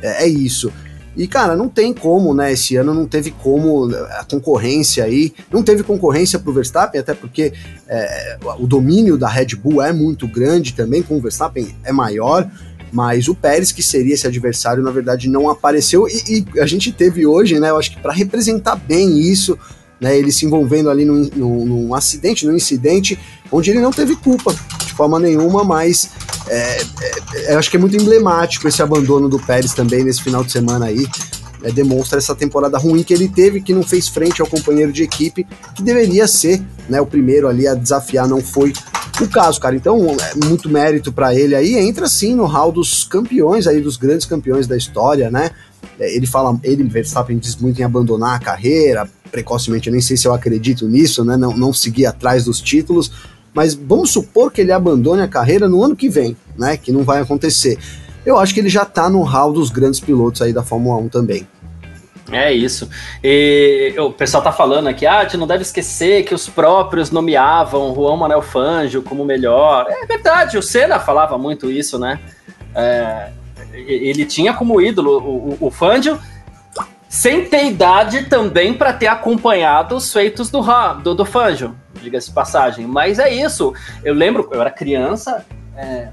é, é, isso. E, cara, não tem como, né? Esse ano não teve como a concorrência aí. Não teve concorrência pro Verstappen, até porque é, o domínio da Red Bull é muito grande também, com o Verstappen é maior. Mas o Pérez, que seria esse adversário, na verdade não apareceu. E, e a gente teve hoje, né? Eu acho que para representar bem isso, né, ele se envolvendo ali num, num, num, acidente, num incidente, onde ele não teve culpa de forma nenhuma, mas é, é, eu acho que é muito emblemático esse abandono do Pérez também nesse final de semana aí. É, demonstra essa temporada ruim que ele teve, que não fez frente ao companheiro de equipe, que deveria ser né, o primeiro ali a desafiar, não foi o caso, cara. Então, é muito mérito para ele aí. Entra sim no hall dos campeões aí, dos grandes campeões da história, né? É, ele fala, ele, Verstappen, diz muito em abandonar a carreira, precocemente, eu nem sei se eu acredito nisso, né? Não, não seguir atrás dos títulos, mas vamos supor que ele abandone a carreira no ano que vem, né? Que não vai acontecer. Eu acho que ele já tá no hall dos grandes pilotos aí da Fórmula 1 também. É isso. E o pessoal tá falando aqui, ah, não deve esquecer que os próprios nomeavam Juan Manuel Fangio como melhor. É verdade, o Senna falava muito isso, né? É, ele tinha como ídolo o, o, o Fangio sem ter idade também para ter acompanhado os feitos do, do, do Fanjo, diga-se passagem. Mas é isso. Eu lembro, eu era criança, é,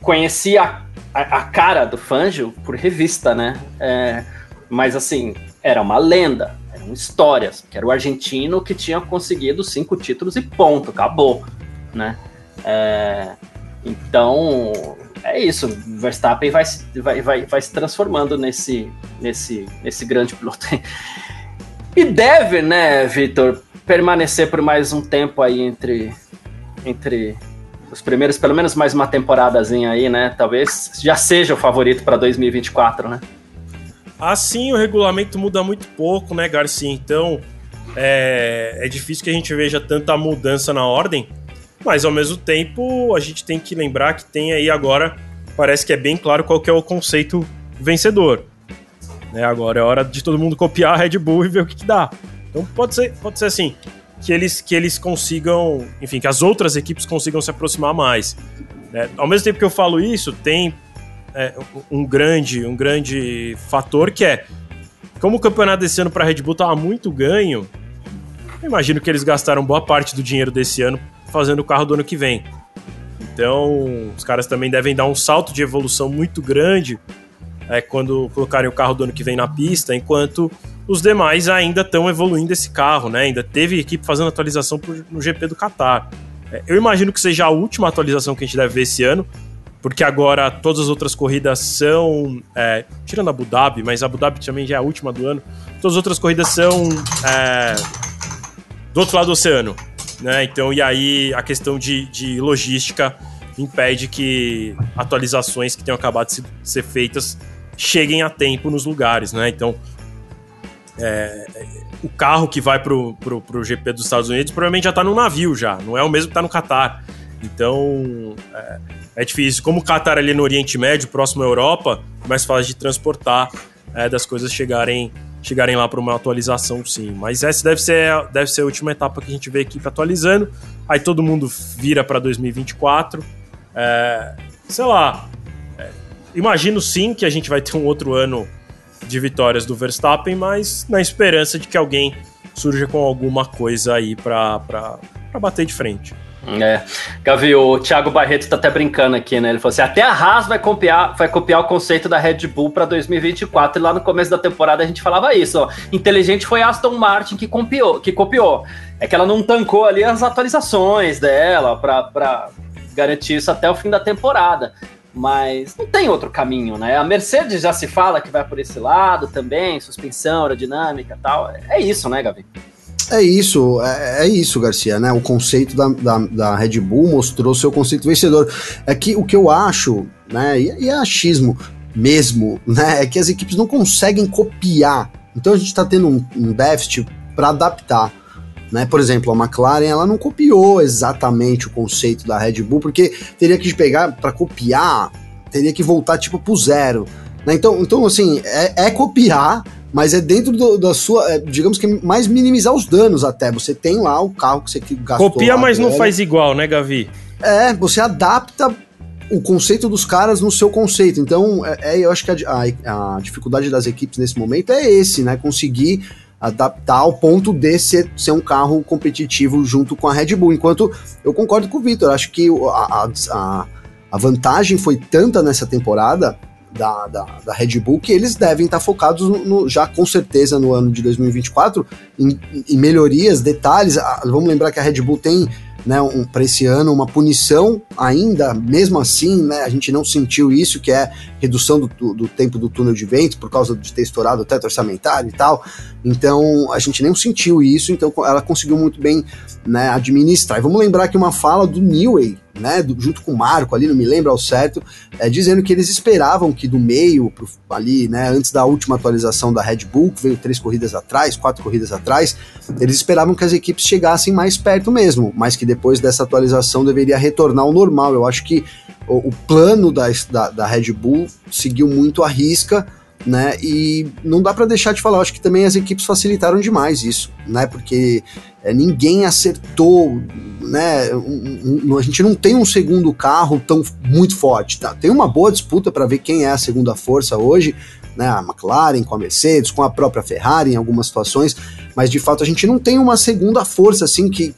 conhecia a, a, a, cara do Fanjo por revista, né? É, mas assim, era uma lenda, eram histórias, que era o argentino que tinha conseguido cinco títulos e ponto, acabou, né? É, então, é isso. Verstappen vai, vai, vai, vai se transformando nesse, nesse, nesse grande piloto. E deve, né, Vitor, permanecer por mais um tempo aí entre, entre os primeiros, pelo menos mais uma temporadazinha aí, né? Talvez já seja o favorito para 2024, né? Assim, o regulamento muda muito pouco, né, Garcia? Então, é, é difícil que a gente veja tanta mudança na ordem. Mas ao mesmo tempo, a gente tem que lembrar que tem aí agora, parece que é bem claro qual que é o conceito vencedor. Né, agora é hora de todo mundo copiar a Red Bull e ver o que, que dá. Então pode ser, pode ser assim, que eles, que eles consigam, enfim, que as outras equipes consigam se aproximar mais. Né? Ao mesmo tempo que eu falo isso, tem é, um grande um grande fator que é como o campeonato desse ano para a Red Bull estava muito ganho, eu imagino que eles gastaram boa parte do dinheiro desse ano fazendo o carro do ano que vem. Então, os caras também devem dar um salto de evolução muito grande é, quando colocarem o carro do ano que vem na pista, enquanto os demais ainda estão evoluindo esse carro, né? Ainda teve equipe fazendo atualização pro, no GP do Qatar. É, eu imagino que seja a última atualização que a gente deve ver esse ano, porque agora todas as outras corridas são. É, tirando a Abu Dhabi, mas a Abu Dhabi também já é a última do ano. Todas as outras corridas são. É, do outro lado do oceano né? Então, e aí a questão de, de logística impede que atualizações que tenham acabado de ser feitas cheguem a tempo nos lugares, né? Então, é, o carro que vai pro, pro, pro GP dos Estados Unidos provavelmente já está no navio já, não é o mesmo que está no Catar. Então, é, é, difícil. Como o Catar é ali no Oriente Médio, próximo à Europa, é mais fácil de transportar, é, das coisas chegarem chegarem lá para uma atualização, sim. Mas essa deve ser, deve ser a última etapa que a gente vê a equipe atualizando. Aí todo mundo vira para 2024. É, sei lá. É, imagino sim que a gente vai ter um outro ano de vitórias do Verstappen, mas na esperança de que alguém surja com alguma coisa aí para bater de frente. É, Gavi, o Thiago Barreto tá até brincando aqui, né? Ele falou assim: até a Haas vai copiar, vai copiar o conceito da Red Bull para 2024. E lá no começo da temporada a gente falava isso, ó. Inteligente foi Aston Martin que copiou, que copiou. É que ela não tancou ali as atualizações dela para garantir isso até o fim da temporada. Mas não tem outro caminho, né? A Mercedes já se fala que vai por esse lado também, suspensão, aerodinâmica tal. É isso, né, Gavi? É isso, é, é, isso, Garcia, né? O conceito da, da, da, Red Bull mostrou seu conceito vencedor. É que o que eu acho, né, e, e é achismo mesmo, né, é que as equipes não conseguem copiar. Então a gente está tendo um, um déficit para adaptar. Né? Por exemplo, a McLaren ela não copiou exatamente o conceito da Red Bull, porque teria que pegar para copiar, teria que voltar tipo pro zero. Né? Então, então, assim, é, é copiar, mas é dentro do, da sua, é, digamos que mais minimizar os danos até. Você tem lá o carro que você gastou. Copia, mas não faz igual, né, Gavi? É, você adapta o conceito dos caras no seu conceito. Então, é, é eu acho que a, a, a, dificuldade das equipes nesse momento é esse, né? Conseguir adaptar ao ponto de ser, ser um carro competitivo junto com a Red Bull. Enquanto eu concordo com o Victor, acho que a, a, a vantagem foi tanta nessa temporada da, da, da, Red Bull que eles devem estar focados no, no, já com certeza no ano de 2024 em, em melhorias, detalhes. Ah, vamos lembrar que a Red Bull tem né, um, para esse ano uma punição ainda, mesmo assim, né, a gente não sentiu isso, que é redução do, do, tempo do túnel de vento por causa de ter estourado o teto orçamentário e tal. Então a gente nem sentiu isso, então ela conseguiu muito bem né, administrar. E vamos lembrar que uma fala do Newey né, do, junto com o Marco ali, não me lembro ao certo, é, dizendo que eles esperavam que do meio pro, ali, né, antes da última atualização da Red Bull, que veio três corridas atrás, quatro corridas atrás, eles esperavam que as equipes chegassem mais perto mesmo, mas que depois dessa atualização deveria retornar ao normal. Eu acho que o, o plano da, da, da Red Bull seguiu muito a risca, né? E não dá para deixar de falar, acho que também as equipes facilitaram demais isso, né? Porque é, ninguém acertou, né? Um, um, a gente não tem um segundo carro tão muito forte, tá? Tem uma boa disputa para ver quem é a segunda força hoje, né? A McLaren com a Mercedes, com a própria Ferrari em algumas situações, mas de fato a gente não tem uma segunda força assim que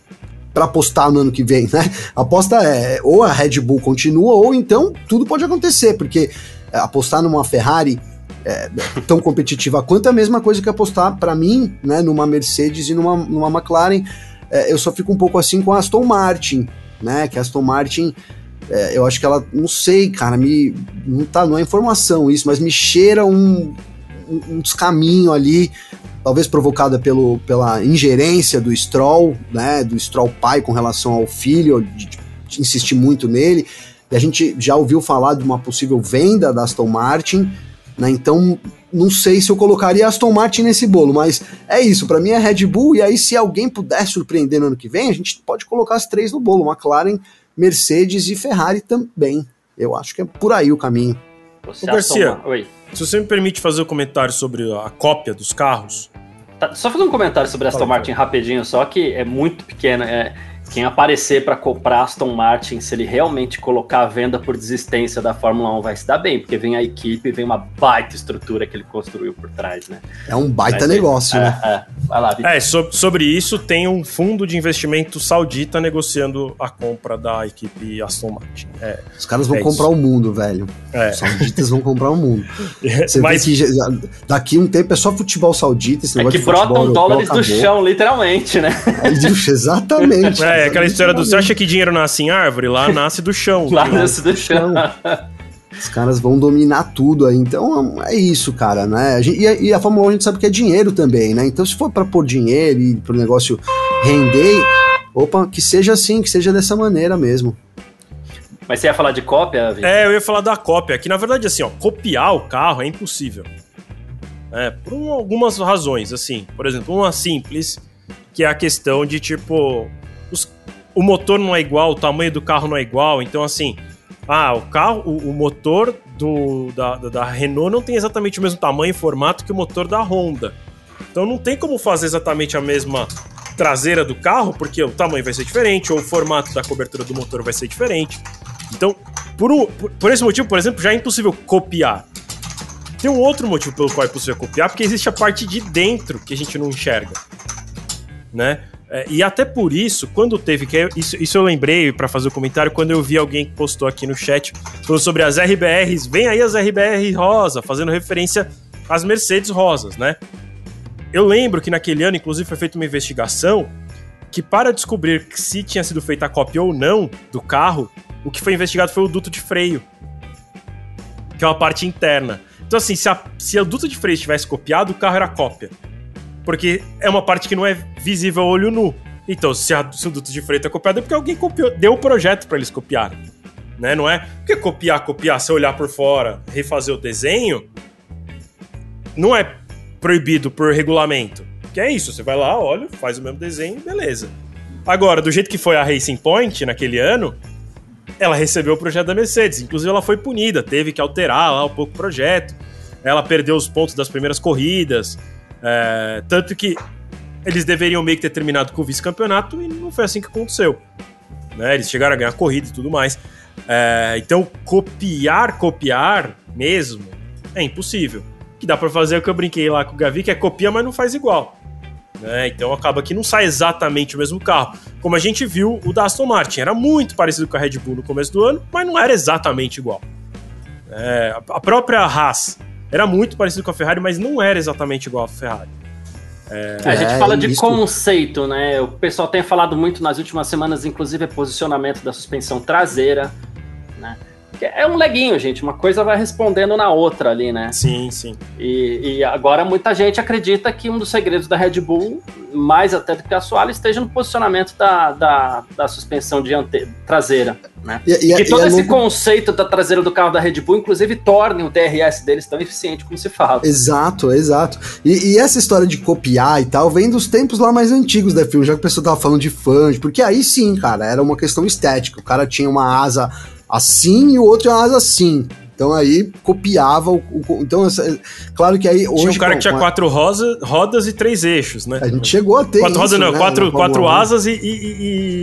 para apostar no ano que vem, né? A aposta é ou a Red Bull continua ou então tudo pode acontecer, porque é, apostar numa Ferrari é, tão competitiva quanto é a mesma coisa que apostar para mim, né, numa Mercedes e numa, numa McLaren. É, eu só fico um pouco assim com a Aston Martin, né? Que a Aston Martin, é, eu acho que ela, não sei, cara, me não tá, não é informação isso, mas me cheira um, um, um descaminho ali, talvez provocada pelo, pela ingerência do Stroll, né? Do Stroll pai com relação ao filho, de, de insistir muito nele. E a gente já ouviu falar de uma possível venda da Aston Martin. Né? Então, não sei se eu colocaria Aston Martin nesse bolo, mas é isso. Para mim é Red Bull. E aí, se alguém puder surpreender no ano que vem, a gente pode colocar as três no bolo: McLaren, Mercedes e Ferrari também. Eu acho que é por aí o caminho. Você Ô, Garcia, Oi. se você me permite fazer um comentário sobre a cópia dos carros. Tá, só fazer um comentário sobre a Aston Martin rapidinho, só que é muito pequeno. É, quem aparecer para comprar Aston Martin, se ele realmente colocar a venda por desistência da Fórmula 1, vai se dar bem, porque vem a equipe, vem uma baita estrutura que ele construiu por trás, né? É um baita Mas, negócio, é, né? É, vai lá, Vitor. É, sobre, sobre isso, tem um fundo de investimento saudita negociando a compra da equipe Aston Martin. É, Os caras vão é comprar isso. o mundo, velho. É. Os sauditas vão comprar o mundo. Você Mas... vê que daqui um tempo é só futebol saudita, esse É que brotam dólares do chão, literalmente, né? exatamente. É, aquela história do. Você acha que dinheiro nasce em árvore? Lá nasce do chão. Lá nasce do chão. Os caras vão dominar tudo aí. Então é isso, cara, né? E a, e a Fórmula 1 a gente sabe que é dinheiro também, né? Então se for para pôr dinheiro e pro negócio render, opa, que seja assim, que seja dessa maneira mesmo. Mas você ia falar de cópia, Victor? É, eu ia falar da cópia. Que na verdade, assim, ó, copiar o carro é impossível. É, por um, algumas razões, assim. Por exemplo, uma simples, que é a questão de, tipo, o motor não é igual, o tamanho do carro não é igual, então assim, ah, o carro, o, o motor do, da, da Renault não tem exatamente o mesmo tamanho e formato que o motor da Honda. Então não tem como fazer exatamente a mesma traseira do carro, porque o tamanho vai ser diferente, ou o formato da cobertura do motor vai ser diferente. Então, por, um, por, por esse motivo, por exemplo, já é impossível copiar. Tem um outro motivo pelo qual é possível copiar, porque existe a parte de dentro que a gente não enxerga. Né? É, e até por isso, quando teve, que isso, isso eu lembrei para fazer o comentário, quando eu vi alguém que postou aqui no chat, falou sobre as RBRs, vem aí as RBR rosa, fazendo referência às Mercedes rosas, né? Eu lembro que naquele ano, inclusive, foi feita uma investigação que para descobrir se tinha sido feita a cópia ou não do carro, o que foi investigado foi o duto de freio, que é uma parte interna. Então, assim, se, a, se o duto de freio tivesse copiado, o carro era cópia. Porque é uma parte que não é visível ao olho nu. Então, se, a, duto de freio é copiado, é porque alguém copiou, deu o projeto para eles copiarem. Né? Não é porque copiar, copiar, se olhar por fora, refazer o desenho, não é proibido por regulamento. Que é isso, você vai lá, olha, faz o mesmo desenho, beleza. Agora, do jeito que foi a Racing Point naquele ano, ela recebeu o projeto da Mercedes. Inclusive, ela foi punida, teve que alterar lá um pouco o projeto. Ela perdeu os pontos das primeiras corridas. É, tanto que eles deveriam meio que ter terminado com o vice-campeonato e não foi assim que aconteceu. Né? Eles chegaram a ganhar corrida e tudo mais. É, então, copiar, copiar mesmo é impossível. O que dá para fazer é o que eu brinquei lá com o Gavi, que é copia, mas não faz igual. Né? Então acaba que não sai exatamente o mesmo carro. Como a gente viu, o da Aston Martin era muito parecido com a Red Bull no começo do ano, mas não era exatamente igual. É, a própria Haas era muito parecido com a Ferrari, mas não era exatamente igual a Ferrari. É, a gente fala de isso. conceito, né? O pessoal tem falado muito nas últimas semanas, inclusive, é posicionamento da suspensão traseira? É um leguinho, gente. Uma coisa vai respondendo na outra ali, né? Sim, sim. E, e, agora muita gente acredita que um dos segredos da Red Bull, mais até do que a Assoalho, esteja no posicionamento da, da, da suspensão diante, traseira. Né? E, e, que todo é esse louco... conceito da traseira do carro da Red Bull, inclusive, torne o DRS deles tão eficiente como se fala. Exato, exato. E, essa história de copiar e tal vem dos tempos lá mais antigos da filme, já que o pessoal tava falando de fãs, porque aí sim, cara, era uma questão estética. O cara tinha uma asa assim e o outro é asa assim. Então aí copiava o. o então, essa, claro que aí hoje. Tinha um cara que tinha quatro rosa, rodas e três eixos, né? A gente chegou a ter. Quatro rodas isso, não, né, quatro, quatro 1. asas e, e-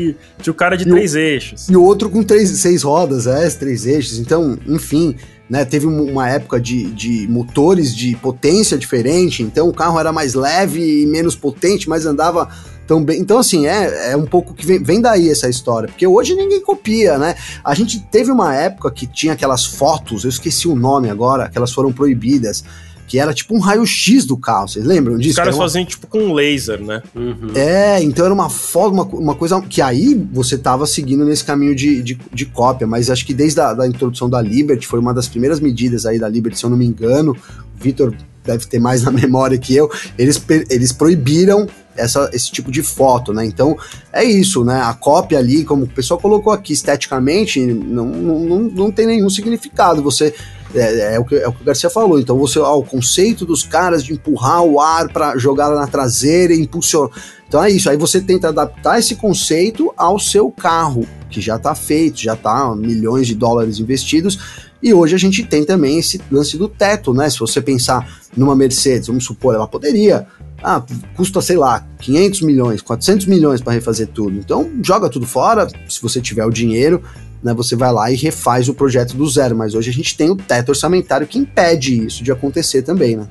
e- tinha o cara de E o- três eixos. E o outro com três, seis rodas, é, três eixos. Então, enfim, né? Teve um- uma época de, de motores de potência diferente, então o carro era mais leve e menos potente, mas andava tão bem. Então, assim, é, é um pouco que vem, vem daí essa história, porque hoje ninguém copia, né? A gente teve uma época que tinha aquelas fotos, eu esqueci o nome agora, que elas foram proibidas. Que era tipo um raio-x do carro, vocês lembram disso? Os caras uma faziam tipo com um laser, né? Uhum. é, então era uma foto, uma, uma coisa que aí você tava seguindo nesse caminho de, de, de cópia, mas acho que desde a da introdução da Liberty, foi uma das primeiras medidas aí da Liberty, se eu não me engano, o Vitor deve ter mais na memória que eu, eles, eles proibiram essa, esse tipo de foto, né? Então é isso, né? A cópia ali, como o pessoal colocou aqui esteticamente, não, não, não, tem nenhum significado. Você é, é o que, é o que o Garcia falou. Então, você, ó, o conceito dos caras de empurrar o ar para jogar na traseira impulsionar. Então é isso. Aí você tenta adaptar esse conceito ao seu carro, que já está feito, já tá milhões de dólares investidos. E hoje a gente tem também esse lance do teto, né? Se você pensar numa Mercedes, vamos supor, ela poderia. Ah, custa, sei lá, 500 milhões, 400 milhões para refazer tudo. Então, joga tudo fora, se você tiver o dinheiro, né, você vai lá e refaz o projeto do zero. Mas hoje a gente tem o teto orçamentário que impede isso de acontecer também, né?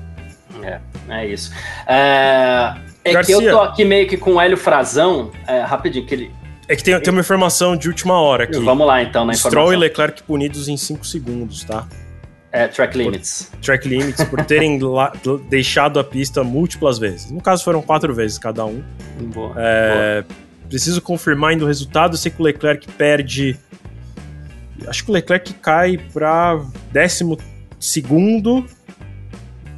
É, é isso. É, é que eu tô aqui meio que com o Hélio Frazão, é, rapidinho, que ele. É que tem, tem uma informação de última hora aqui. Vamos lá então na Stroll e informação. Leclerc punidos em 5 segundos, tá? É, track limits. Track limits por terem la- deixado a pista múltiplas vezes. No caso, foram quatro vezes cada um. Boa. É, preciso confirmar ainda o resultado. Eu sei que o Leclerc perde. Acho que o Leclerc cai pra décimo segundo.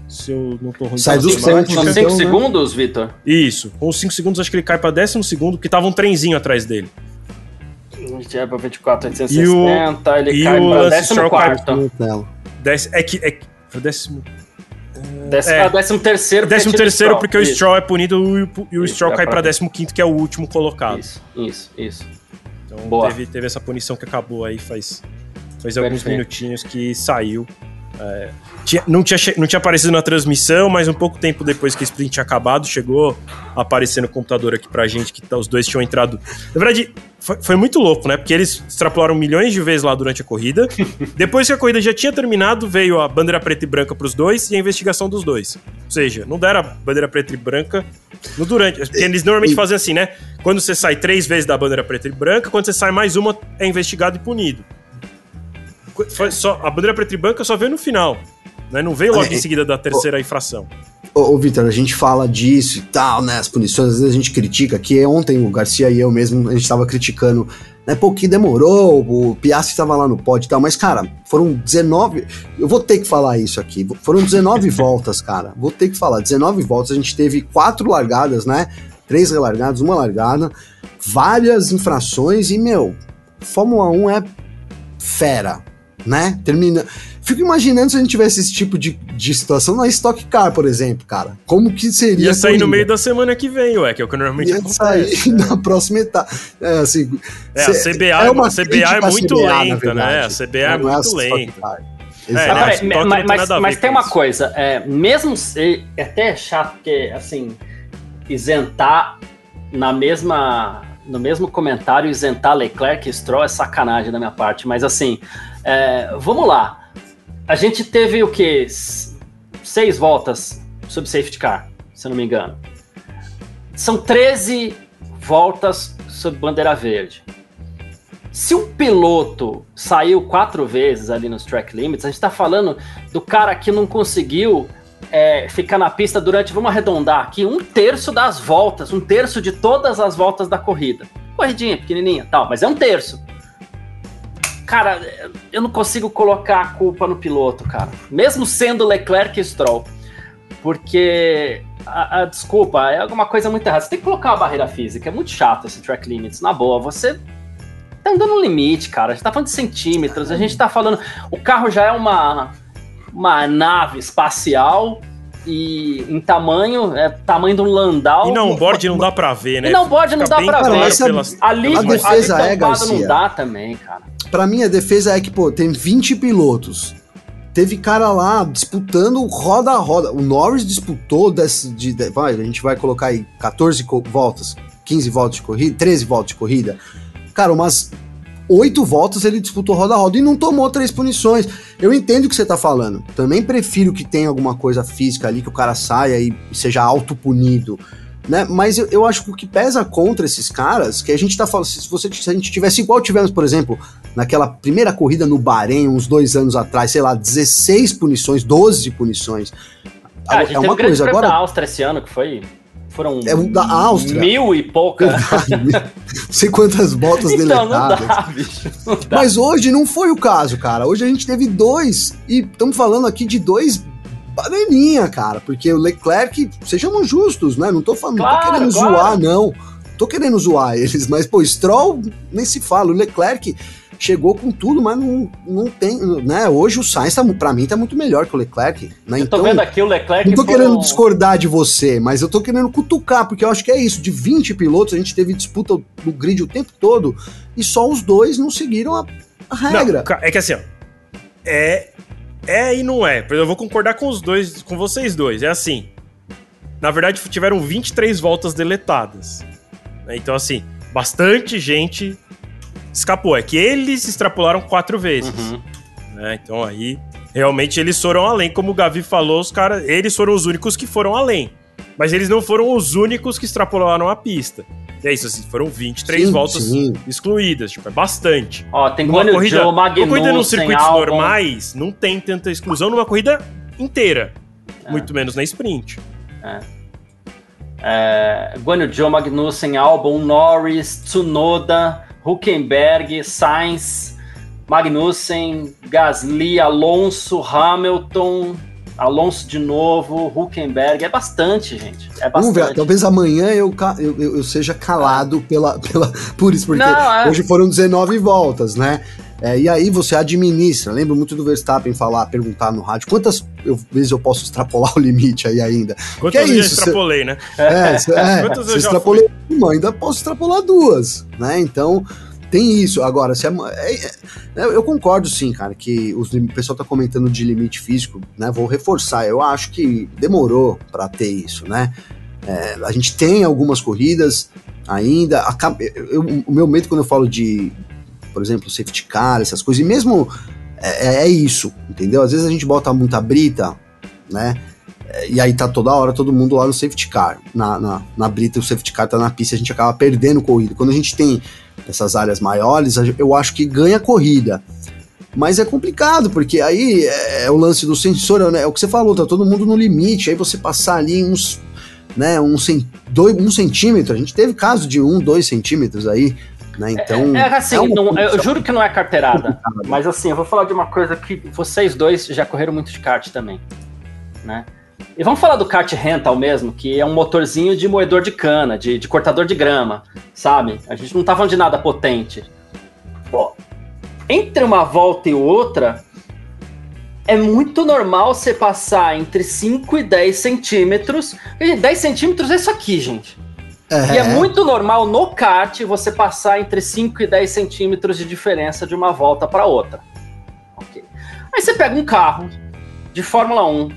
Se eu não tô ruim Sai dos as Cinco, imagens. pontos, só então, cinco né? segundos, Vitor? Isso. Com os 5 segundos, acho que ele cai pra décimo segundo, porque tava um trenzinho atrás dele. É pra 24, E 860, ele e cai o pra Lance Stroll cai 14. Nutella. Dez- é que. É, foi o décimo. Décimo, É. ah, décimo terceiro. porque Décimo terceiro, porque o Isso, Stroll é punido e o, e o Isso, Stroll dá cai pra décimo quinto, que é o último colocado. Isso, isso, isso. Então Boa. teve, teve essa punição que acabou aí faz, faz alguns minutinhos que saiu. É, tinha- não, tinha, não tinha aparecido na transmissão, mas um pouco tempo depois que o sprint tinha acabado, chegou a aparecer no computador aqui pra gente que tá- os dois tinham entrado. Na verdade, foi, foi muito louco, né? Porque eles extrapolaram milhões de vezes lá durante a corrida. Depois que a corrida já tinha terminado, veio a bandeira preta e branca pros dois e a investigação dos dois. Ou seja, não deram a bandeira preta e branca no durante. Porque eles normalmente fazem assim, né? Quando você sai três vezes da bandeira preta e branca, quando você sai mais uma, é investigado e punido. Foi Só, a bandeira preta e branca só veio no final. Né? Não veio logo É, em seguida da terceira infração. Ô, ô Vitor, a gente fala disso e tal, né? As punições, às vezes a gente critica, que ontem o Garcia e eu mesmo, a gente tava criticando, né? Pô, que demorou, o Piastri tava lá no pódio e tal, mas, cara, foram 19. Eu vou ter que falar isso aqui. Foram 19 voltas, cara. Vou ter que falar. 19 voltas, a gente teve quatro largadas, né? Três relargadas, uma largada, várias infrações e, meu, Fórmula 1 é fera, né? Termina. Fico imaginando se a gente tivesse esse tipo de, de situação na Stock Car, por exemplo, cara. Como que seria? Ia sair no meio da semana que vem, ué, que é o que normalmente Ia acontece. sair na próxima etapa. É, assim, É, a CBA, é uma a CBA é muito CBA, lenta, né? A. CBA é Não a muito Stock lenta. Car. É, Exato. não, Agora, Stock mas, mas- mas tem uma isso. coisa, é, mesmo se, é até chato porque assim isentar na mesma no mesmo comentário isentar Leclerc e Stroll é sacanagem da minha parte, mas assim é, vamos lá, a gente teve o que seis voltas sob safety car, se eu não me engano, são 13 voltas sob bandeira verde. Se um piloto saiu quatro vezes ali nos track limits, a gente tá falando do cara que não conseguiu é, ficar na pista durante, vamos arredondar aqui, um terço das voltas, um terço de todas as voltas da corrida. Corridinha, pequenininha, tal, mas é um terço. Cara, eu não consigo colocar a culpa no piloto, cara. Mesmo sendo Leclerc e Stroll. Porque, a, a- desculpa, é alguma coisa muito errada. Você tem que colocar uma barreira física. É muito chato esse track limits, na boa. Você tá andando no limite, cara. A gente tá falando de centímetros. A gente tá falando. O carro já é uma, uma nave espacial e em tamanho, é tamanho de um Landau. E não, board não dá pra ver, né? E não board não Fica dá pra claro ver. essa- pelas- Ali, A ali defesa é, tampada não Garcia. dá também, cara. Pra mim, a defesa é que, pô, tem 20 pilotos. teve cara lá disputando roda a roda. O Norris disputou desse, de, de, vai, a gente vai colocar aí 14 voltas, 15 voltas de corrida, 13 voltas de corrida. Cara, umas oito voltas ele disputou roda a roda e não tomou três punições. Eu entendo o que você tá falando. Também prefiro que tenha alguma coisa física ali, que o cara saia e seja autopunido. Né? Mas eu, eu acho que o que pesa contra esses caras, que a gente tá falando, se, você, se a gente tivesse igual tivemos, por exemplo, naquela primeira corrida no Bahrein, uns dois anos atrás, sei lá, 16 punições, 12 punições. Ah, a gente é uma coisa agora. da Áustria esse ano que foi foram é o da Áustria. mil e pouca. Não sei quantas voltas então, deletadas. Não dá, bicho, não dá. Mas hoje não foi o caso, cara. Hoje a gente teve dois, e estamos falando aqui de dois bananinha, cara, porque o Leclerc, sejamos justos, né? Não tô falando, claro, não tô querendo claro. zoar, não. Tô querendo zoar eles, mas, pô, Stroll nem se fala. O Leclerc chegou com tudo, mas não, não tem, né? Hoje o Sainz, tá, pra mim, tá muito melhor que o Leclerc. Né? Eu tô então, vendo aqui o Leclerc. Não tô querendo discordar de você, mas eu tô querendo cutucar, porque eu acho que é isso. De 20 pilotos, a gente teve disputa no grid o tempo todo e só os dois não seguiram a, a regra. Não, é que assim, ó. É, é e não é. Eu vou concordar com os dois, com vocês dois. É assim. Na verdade, tiveram 23 voltas deletadas. Né? Então, assim, bastante gente escapou. É que eles extrapolaram quatro vezes. Uhum. Né? Então aí, realmente eles foram além. Como o Gavi falou, os caras, eles foram os únicos que foram além. Mas eles não foram os únicos que extrapolaram a pista. E é isso, assim, foram 23 sim, voltas sim. excluídas, tipo, é bastante. Ó, tem uma corrida, Joe, uma corrida nos circuitos álbum. normais não tem tanta exclusão numa corrida inteira. É. Muito menos na sprint. É. É, Guanyu Joe, Magnussen, Albon, Norris, Tsunoda, Huckenberg, Sainz, Magnussen, Gasly, Alonso, Hamilton, Alonso de novo, Huckenberg, é bastante, gente. É bastante. Vamos ver, talvez amanhã eu, eu, eu seja calado pela, pela, por isso, porque Não, é... hoje foram 19 voltas, né? É, e aí você administra. Lembro muito do Verstappen falar, perguntar no rádio quantas eu, vezes eu posso extrapolar o limite aí ainda. Quantas vezes é isso? eu extrapolei, né? É, é, quantas você extrapolei uma, ainda posso extrapolar duas, né? Então tem isso. Agora, se é, é, é, eu concordo sim, cara, que os, o pessoal tá comentando de limite físico, né? Vou reforçar. Eu acho que demorou para ter isso, né? É, a gente tem algumas corridas ainda. Eu, eu, o meu medo quando eu falo de, por exemplo, safety car, essas coisas, e mesmo é, é, é isso, entendeu? Às vezes a gente bota muita brita, né? E aí tá toda hora todo mundo lá no safety car. Na, na, na brita, o safety car tá na pista, a gente acaba perdendo corrida. Quando a gente tem essas áreas maiores, eu acho que ganha corrida. Mas é complicado, porque aí é, é o lance do sensor, né? é o que você falou, tá todo mundo no limite, aí você passar ali uns, né, um, dois, um centímetro, a gente teve caso de um, dois centímetros aí, né, então... É, é assim, é não, eu juro que não é carteirada, mas assim, eu vou falar de uma coisa que vocês dois já correram muito de kart também, né? E vamos falar do kart rental mesmo, que é um motorzinho de moedor de cana, de, de cortador de grama, sabe? A gente não tá falando de nada potente. Pô, entre uma volta e outra, é muito normal você passar entre 5 e 10 centímetros. 10 centímetros é isso aqui, gente. E é muito normal no kart você passar entre 5 e 10 centímetros de diferença de uma volta para outra. Okay. Aí você pega um carro de Fórmula 1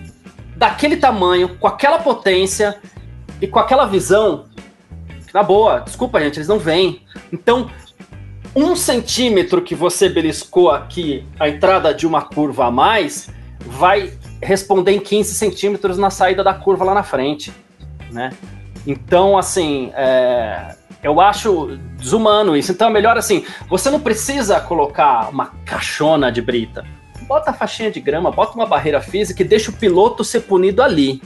daquele tamanho, com aquela potência e com aquela visão, na boa, desculpa, gente, eles não vêm. Então, um centímetro que você beliscou aqui, a entrada de uma curva a mais, vai responder em 15 centímetros na saída da curva lá na frente, né? Então, assim, é, eu acho desumano isso. Então é melhor assim, você não precisa colocar uma caixona de brita bota a faixinha de grama, bota uma barreira física e deixa o piloto ser punido ali.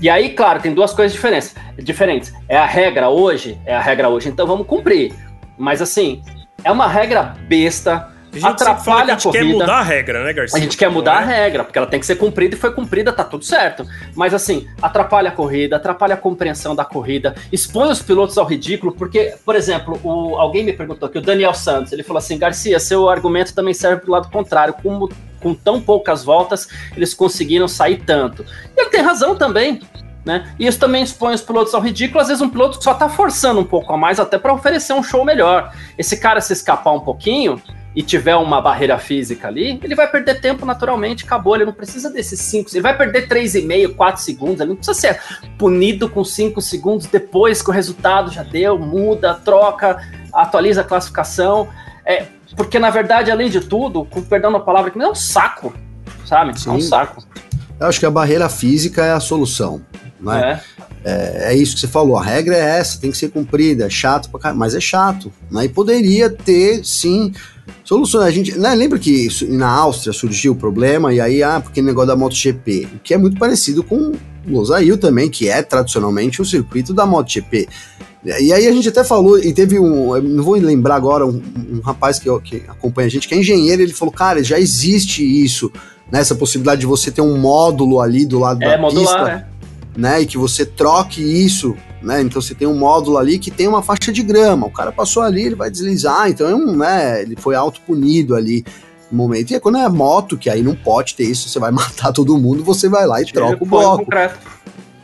E aí, claro, tem duas coisas diferentes. diferentes. É a regra hoje, é a regra hoje, então vamos cumprir. Mas assim, é uma regra besta a gente atrapalha a, a, corrida. A gente quer mudar a regra, né, Garcia? A gente quer mudar é? a regra, porque ela tem que ser cumprida e foi cumprida, tá tudo certo. Mas assim, atrapalha a corrida, atrapalha a compreensão da corrida, expõe os pilotos ao ridículo, porque, por exemplo, o, alguém me perguntou aqui, o Daniel Santos, ele falou assim: Garcia, seu argumento também serve pro lado contrário. Como com tão poucas voltas eles conseguiram sair tanto? E ele tem razão também. Né? E isso também expõe os pilotos ao ridículo, às vezes um piloto só tá forçando um pouco a mais até para oferecer um show melhor. Esse cara se escapar um pouquinho, e tiver uma barreira física ali, ele vai perder tempo naturalmente, acabou. Ele não precisa desses 5. Ele vai perder 3,5, 4 segundos. Ele não precisa ser punido com 5 segundos depois que o resultado já deu, muda, troca, atualiza a classificação. É, porque, na verdade, além de tudo, com perdão da palavra, que é um saco, sabe? Sim. É um saco. Eu acho que a barreira física é a solução. Né? É. É, é, isso que você falou, a regra é essa, tem que ser cumprida, é chato pra caramba, mas é chato, né? E poderia ter, sim, soluções. A gente, né, lembra que na Áustria surgiu o problema, e aí, ah, porque negócio da MotoGP, que é muito parecido com Losail também, que é tradicionalmente o circuito da MotoGP. E aí a gente até falou, e teve um, não vou lembrar agora, um, um rapaz que, que acompanha a gente, que é engenheiro, ele falou, cara, já existe isso, né, possibilidade de você ter um módulo ali do lado é, da modular, pista. É né? E que você troque isso, né? Então você tem um módulo ali que tem uma faixa de grama. O cara passou ali, ele vai deslizar, então é um, né? Ele foi auto-punido ali no momento. E é quando é moto, que aí não pode ter isso, você vai matar todo mundo, você vai lá e Tira troca o bloco.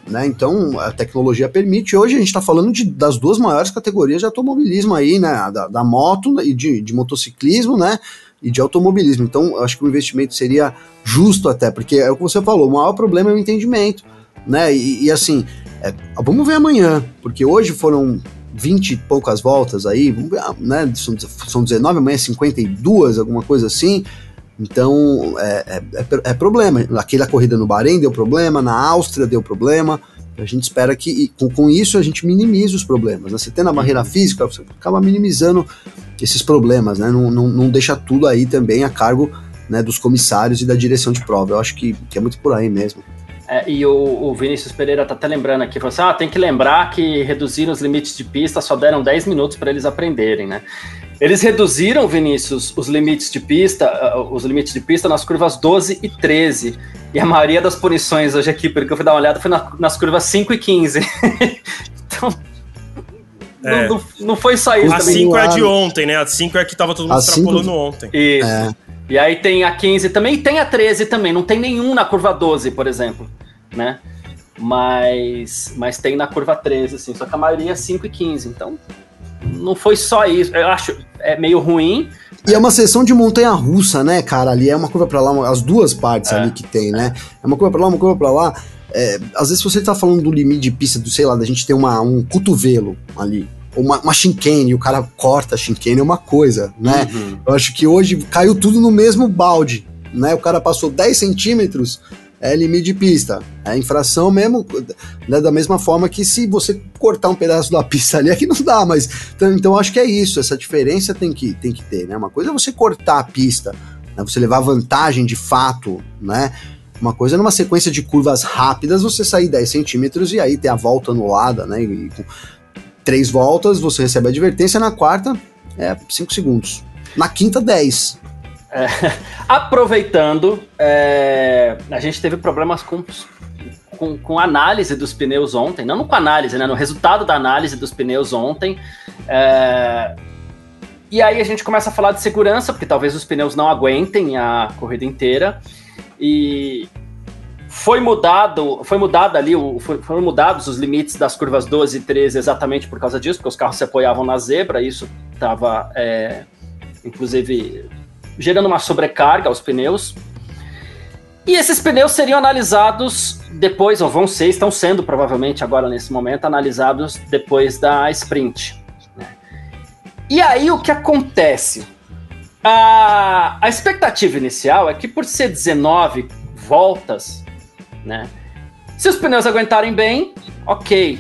Né? Então a tecnologia permite. Hoje a gente está falando de, das duas maiores categorias de automobilismo aí, né? Da, da moto e de, de motociclismo, né? E de automobilismo. Então, eu acho que o investimento seria justo até, porque é o que você falou, o maior problema é o entendimento né? E, e assim, é, vamos ver amanhã, porque hoje foram 20 e poucas voltas aí, ver, né? São, são 19, amanhã 52, alguma coisa assim. Então é, é, é, é problema. Aquela corrida no Bahrein deu problema, na Áustria deu problema. A gente espera que com, com isso a gente minimize os problemas. Né? Você tendo a barreira uhum. física, você acaba minimizando esses problemas, né? Não, não, não deixa tudo aí também a cargo né, dos comissários e da direção de prova. Eu acho que, que é muito por aí mesmo. É, e o, o, Vinícius Pereira tá até lembrando aqui, falou assim, ah, tem que lembrar que reduziram os limites de pista, só deram 10 minutos para eles aprenderem, né? Eles reduziram, Vinícius, os limites de pista, uh, os limites de pista nas curvas 12 e 13. E a maioria das punições hoje aqui, pelo que eu fui dar uma olhada, foi na, nas curvas 5 e 15. então, é. não, não, foi só isso. A 5 é a de ontem, né? A 5 é a que tava todo mundo extrapolando ontem. Isso. É. E aí tem a 15 também, e tem a 13 também. Não tem nenhum na curva 12, por exemplo, né? Mas, mas tem na curva 13, assim. Só que a maioria é 5 e 15. Então, não foi só isso. Eu acho é meio ruim. E é uma sessão de montanha russa, né, cara? Ali é uma curva para lá, as duas partes é. ali que tem, né? É uma curva para lá, uma curva para lá. É, às vezes você tá falando do limite de pista, do sei lá, da gente ter uma, um cotovelo ali, uma, uma e o cara corta a chinquene é uma coisa, né? Uhum. Eu acho que hoje caiu tudo no mesmo balde, né? O cara passou 10 centímetros, é limite de pista. É infração mesmo, né, da mesma forma que se você cortar um pedaço da pista ali, é que não dá, mas. Então, então acho que é isso, essa diferença tem que, tem que ter, né? Uma coisa é você cortar a pista, né, você levar vantagem de fato, né? Uma coisa é numa sequência de curvas rápidas você sair 10 centímetros e aí ter a volta anulada, né? E, três voltas, você recebe a advertência, na quarta é cinco segundos. Na quinta, 10. É, aproveitando, é, a gente teve problemas com, com, com, análise dos pneus ontem, não com análise, né, no resultado da análise dos pneus ontem. É, e aí a gente começa a falar de segurança, porque talvez os pneus não aguentem a corrida inteira. E, foi mudado, foi mudado ali, foram mudados os limites das curvas 12 e 13 exatamente por causa disso, porque os carros se apoiavam na zebra, isso estava, é, inclusive, gerando uma sobrecarga aos pneus. E esses pneus seriam analisados depois, ou vão ser, estão sendo provavelmente agora nesse momento, analisados depois da sprint. Né? E aí o que acontece? A, a expectativa inicial é que por ser 19 voltas, né? Se os pneus aguentarem bem, ok,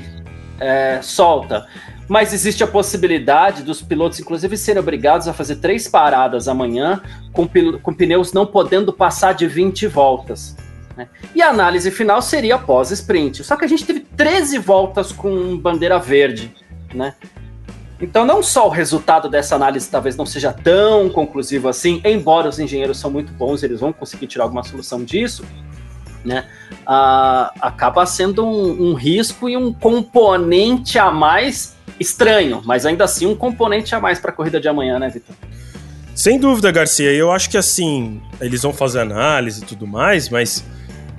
é, solta. Mas existe a possibilidade dos pilotos, inclusive, serem obrigados a fazer três paradas amanhã, com, com pneus não podendo passar de 20 voltas. Né? E a análise final seria após sprint. Só que a gente teve 13 voltas com bandeira verde. Né? Então, não só o resultado dessa análise talvez não seja tão conclusivo assim, embora os engenheiros são muito bons, eles vão conseguir tirar alguma solução disso, né? Ah, acaba sendo um, um, risco e um componente a mais estranho, mas ainda assim um componente a mais para a corrida de amanhã, né, Vitor? Sem dúvida, Garcia. Eu acho que assim, eles vão fazer análise e tudo mais, mas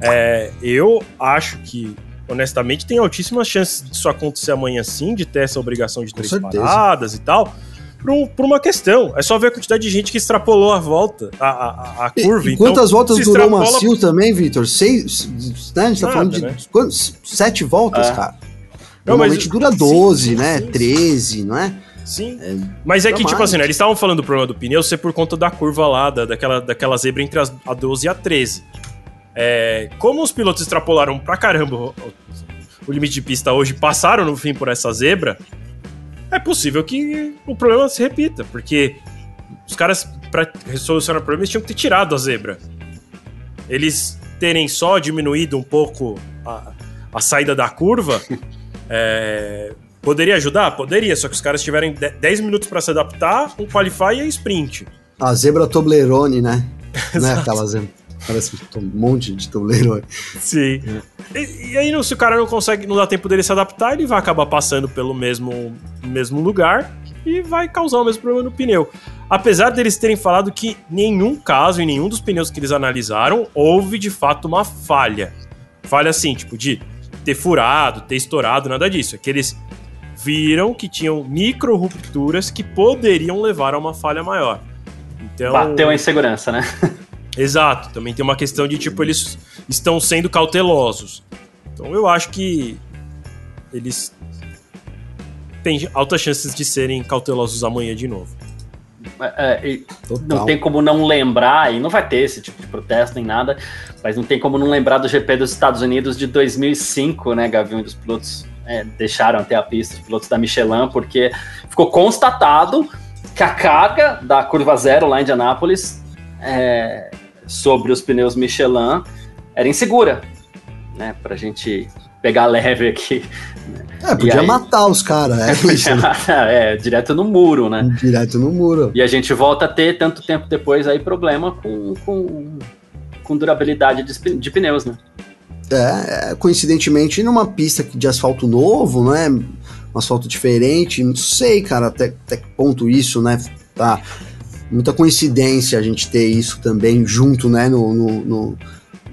é, eu acho que, honestamente, tem altíssimas chances disso acontecer amanhã sim, de ter essa obrigação de três paradas e tal. por, um, por, uma questão. É só ver a quantidade de gente que extrapolou a volta, a, a, a curva. E, e quantas então, voltas durou extrapola... macio também, Vitor? Seis. Né? A gente tá Nada, falando de né? quantos? sete voltas, é. cara. Normalmente não, mas, dura 12, sim, né? Sim, 13, não é? Sim. É, mas é que, mais. tipo assim, né, eles estavam falando do problema do pneu ser por conta da curva lá, da, daquela, daquela zebra entre as, a 12 e a 13. É, como os pilotos extrapolaram pra caramba o, o limite de pista hoje, passaram no fim por essa zebra, é possível que o problema se repita, porque os caras, para solucionar o problema, eles tinham que ter tirado a zebra. Eles terem só diminuído um pouco a, a saída da curva, é, poderia ajudar? Poderia, só que os caras tiverem 10 minutos para se adaptar, um qualify e sprint. A zebra Toblerone, né? Não é aquela zebra. Parece um monte de Toblerone. Sim. É. E, e, aí, se o cara não consegue, não dá tempo dele se adaptar, ele vai acabar passando pelo mesmo, mesmo lugar e vai causar o mesmo problema no pneu. Apesar deles terem falado que nenhum caso, em nenhum dos pneus que eles analisaram, houve de fato uma falha. Falha assim, tipo, de ter furado, ter estourado, nada disso. É que eles viram que tinham micro rupturas que poderiam levar a uma falha maior. Então, Bateu a insegurança, né? Exato, também tem uma questão de tipo, eles estão sendo cautelosos. Então eu acho que eles têm altas chances de serem cautelosos amanhã de novo. É, não tem como não lembrar, e não vai ter esse tipo de protesto nem nada, mas não tem como não lembrar do GP dos Estados Unidos de 2005, né, Gavião, dos pilotos é, deixaram até a pista, os pilotos da Michelin, porque ficou constatado que a carga da curva zero lá em Indianápolis é, sobre os pneus Michelin era insegura, né? Pra gente pegar leve aqui. É, podia aí... matar os caras, é, é, é, direto no muro, né? Direto no muro. E a gente volta a ter, tanto tempo depois, aí problema com, com, com durabilidade de, de pneus, né? É, é, coincidentemente, numa pista de asfalto novo, né? Um asfalto diferente, não sei, cara, até, até que ponto isso, né? Tá muita coincidência a gente ter isso também junto, né, no, no, no,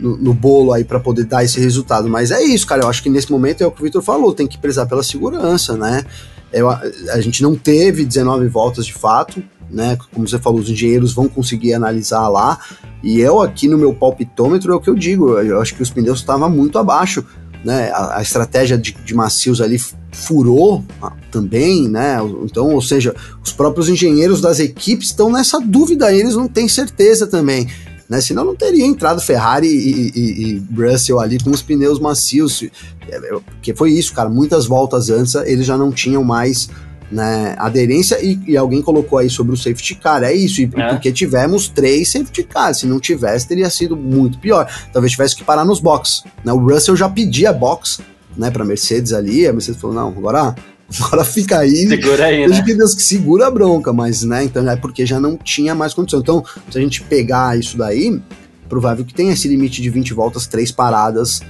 no, bolo aí para poder dar esse resultado. Mas é isso, cara. Eu acho que nesse momento é o que o Victor falou, tem que prezar pela segurança, né? Eu, a gente não teve 19 voltas de fato, né? Como você falou, os engenheiros vão conseguir analisar lá. E eu aqui no meu palpitômetro é o que eu digo. Eu acho que os pneus estavam muito abaixo né, a, a estratégia de, de, macios ali furou ah, também, né? Então, ou seja, os próprios engenheiros das equipes estão nessa dúvida, eles não têm certeza também. Né? Senão não teria entrado Ferrari e, e, e Russell ali com os pneus macios. É, porque foi isso, cara. Muitas voltas antes eles já não tinham mais né, aderência e, e, alguém colocou aí sobre o safety car, é isso, e é. porque tivemos três safety cars, se não tivesse teria sido muito pior, talvez tivesse que parar nos box, né, o Russell já pedia box, né, pra Mercedes ali, a Mercedes falou, não, agora agora fica aí. Segura aí, né? que Deus que segura a bronca, mas, né, então é porque já não tinha mais condição. Então, se a gente pegar isso daí, provável que tenha esse limite de 20 voltas, três paradas,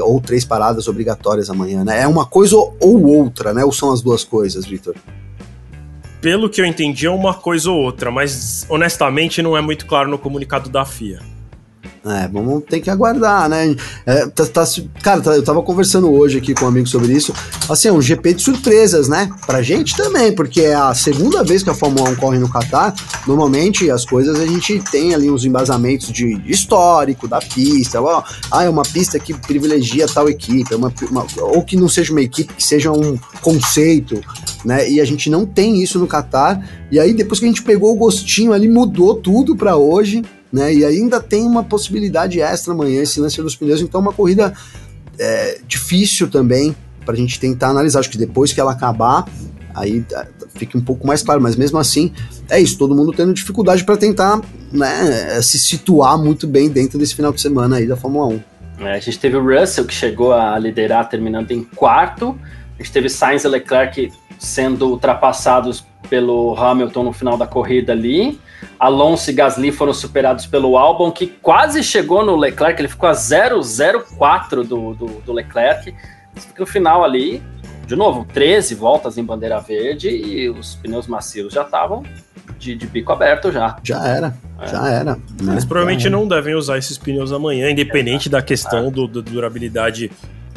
ou três paradas obrigatórias amanhã, né? É uma coisa ou outra, né? Ou são as duas coisas, Vitor? Pelo que eu entendi, é uma coisa ou outra, mas honestamente não é muito claro no comunicado da FIA. É, vamos ter que aguardar, né? É, tá, tá, cara, tá, eu tava conversando hoje aqui com um amigo sobre isso. Assim, é um GP de surpresas, né? Pra gente também, porque é a segunda vez que a Fórmula 1 corre no Qatar. Normalmente as coisas a gente tem ali uns embasamentos de, histórico da pista. Ó, ah, é uma pista que privilegia tal equipe, é uma, uma, ou que não seja uma equipe, que seja um conceito, né? E a gente não tem isso no Qatar. E aí, depois que a gente pegou o gostinho ali, mudou tudo para hoje né? E ainda tem uma possibilidade extra amanhã, esse lance dos pneus, então uma corrida é, difícil também para a gente tentar analisar. Acho que depois que ela acabar, aí é, fica um pouco mais claro, mas mesmo assim, é isso, todo mundo tendo dificuldade para tentar né, se situar muito bem dentro desse final de semana aí da Fórmula 1. É, a gente teve o Russell que chegou a liderar terminando em quarto, a gente teve Sainz e Leclerc sendo ultrapassados pelo Hamilton no final da corrida ali. Alonso e Gasly foram superados pelo Albon, que quase chegou no Leclerc, ele ficou a 0,04 do, do, do Leclerc. No final ali, de novo, 13 voltas em bandeira verde e os pneus macios já estavam de, de, bico aberto já. Já era, é. já era. Né? Eles provavelmente não devem usar esses pneus amanhã, independente é. da questão é. do, do durabilidade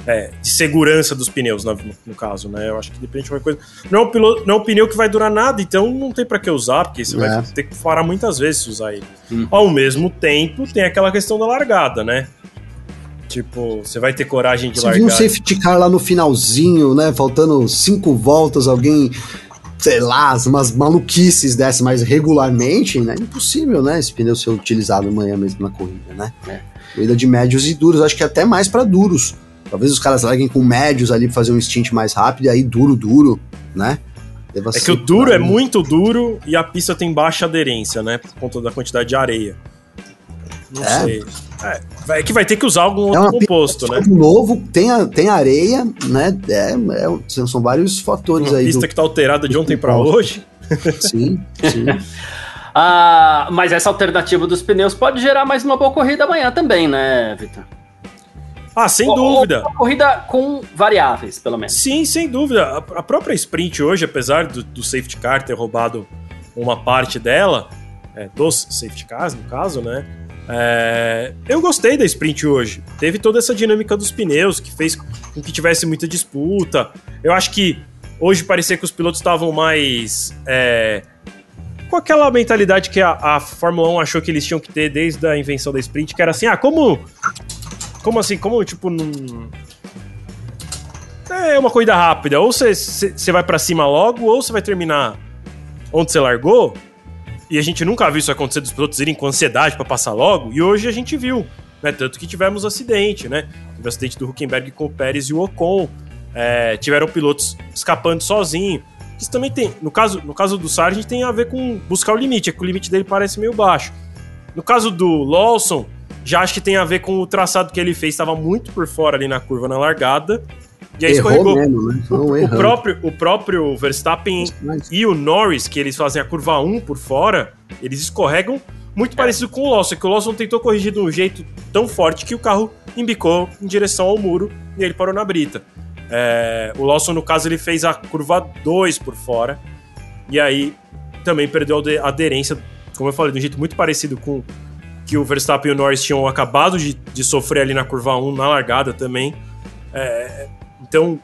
é, de segurança dos pneus, no, no, caso, né? Eu acho que depende de qualquer coisa. Não é, um piloto, não é um pneu que vai durar nada, então não tem para que usar, porque você é. vai ter que parar muitas vezes usar ele. Hum. Ao mesmo tempo, tem aquela questão da largada, né? Tipo, você vai ter coragem de você largar. Viu um safety car lá no finalzinho, né? Faltando cinco voltas, alguém, sei lá, umas maluquices dessas, mas regularmente, né? Impossível, né? Esse pneu ser utilizado amanhã mesmo na corrida, né? É. Corrida de médios e duros, acho que até mais para duros. Talvez os caras larguem com médios ali pra fazer um stint mais rápido, e aí duro, duro, né? Deva é que o duro é muito duro e a pista tem baixa aderência, né? Por conta da quantidade de areia. Não é? sei. É, é que vai ter que usar algum é outro composto, né? novo, tem, a, tem areia, né? É, é, são vários fatores Uma aí. pista do, que tá alterada de ontem para hoje. Sim, sim. ah, mas essa alternativa dos pneus pode gerar mais uma boa corrida amanhã também, né, Vitor? Ah, sem ou, dúvida. Uma corrida com variáveis, pelo menos. Sim, sem dúvida. A, a própria sprint hoje, apesar do, do, safety car ter roubado uma parte dela, é, dos safety cars, no caso, né? É, eu gostei da sprint hoje. Teve toda essa dinâmica dos pneus que fez com que tivesse muita disputa. Eu acho que hoje parecia que os pilotos estavam mais. É, com aquela mentalidade que a, a, Fórmula 1 achou que eles tinham que ter desde a invenção da sprint, que era assim: ah, como. Como assim? Como, tipo, num. É uma corrida rápida. Ou você vai para cima logo, ou você vai terminar onde você largou. E a gente nunca viu isso acontecer dos pilotos irem com ansiedade para passar logo, e hoje a gente viu, né? Tanto que tivemos acidente, né? Teve o acidente do Huckenberg com o Pérez e o Ocon. É, tiveram pilotos escapando sozinho. Isso também tem, no caso, no caso do Sargent, tem a ver com buscar o limite, é que o limite dele parece meio baixo. No caso do Lawson, já acho que tem a ver com o traçado que ele fez, estava muito por fora ali na curva na largada. E aí escorregou. Mesmo, né? o, próprio, o próprio Verstappen e o Norris, que eles fazem a curva 1 por fora, eles escorregam muito é. parecido com o Lawson, que o Lawson tentou corrigir de um jeito tão forte que o carro embicou em direção ao muro e ele parou na brita. É, o Lawson, no caso, ele fez a curva 2 por fora e aí também perdeu a aderência, como eu falei, de um jeito muito parecido com que o Verstappen e o Norris tinham acabado de, de sofrer ali na curva 1, na largada também. É, então,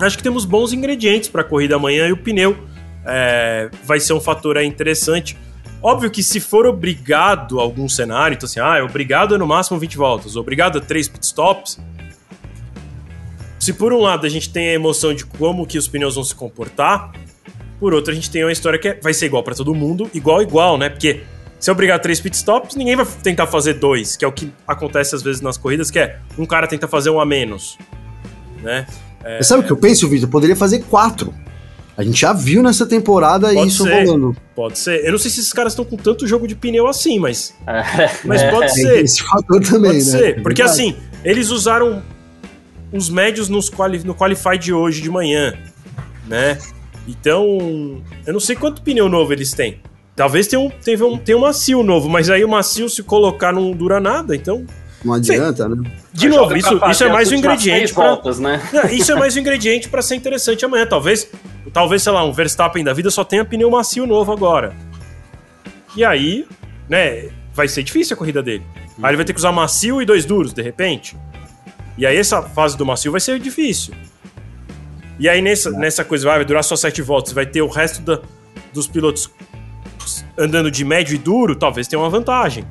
acho que temos bons ingredientes para a corrida amanhã e o pneu é, vai ser um fator interessante. Óbvio que se for obrigado a algum cenário, então assim, ah, é obrigado a no máximo 20 voltas, obrigado a 3 pitstops. Se por um lado a gente tem a emoção de como que os pneus vão se comportar, por outro a gente tem uma história que é, vai ser igual para todo mundo, igual igual, né? Porque se obrigar três pitstops, ninguém vai tentar fazer dois, que é o que acontece às vezes nas corridas, que é um cara tenta fazer um a menos né? É... Sabe o que eu penso, Vitor? Poderia fazer quatro. A gente já viu nessa temporada pode isso ser, rolando. Pode ser. Eu não sei se esses caras estão com tanto jogo de pneu assim, mas. É. Mas pode ser. Esse fator também, pode né? Ser. Porque é assim, eles usaram os médios nos quali no Qualify de hoje de manhã, né? Então, eu não sei quanto pneu novo eles têm. Talvez tenha um, tenha um, tenha um macio novo, mas aí o macio se colocar não dura nada, então não adianta, né? De novo, isso, isso é mais um ingrediente para voltas, né? isso é mais um ingrediente para ser interessante amanhã. Talvez, talvez, sei lá, um Verstappen da vida só tenha pneu macio novo agora. E aí, né, vai ser difícil a corrida dele. Aí ele vai ter que usar macio e dois duros, de repente. E aí essa fase do macio vai ser difícil. E aí nessa, nessa coisa vai durar só sete voltas, vai ter o resto da, dos pilotos andando de médio e duro, talvez tenha uma vantagem.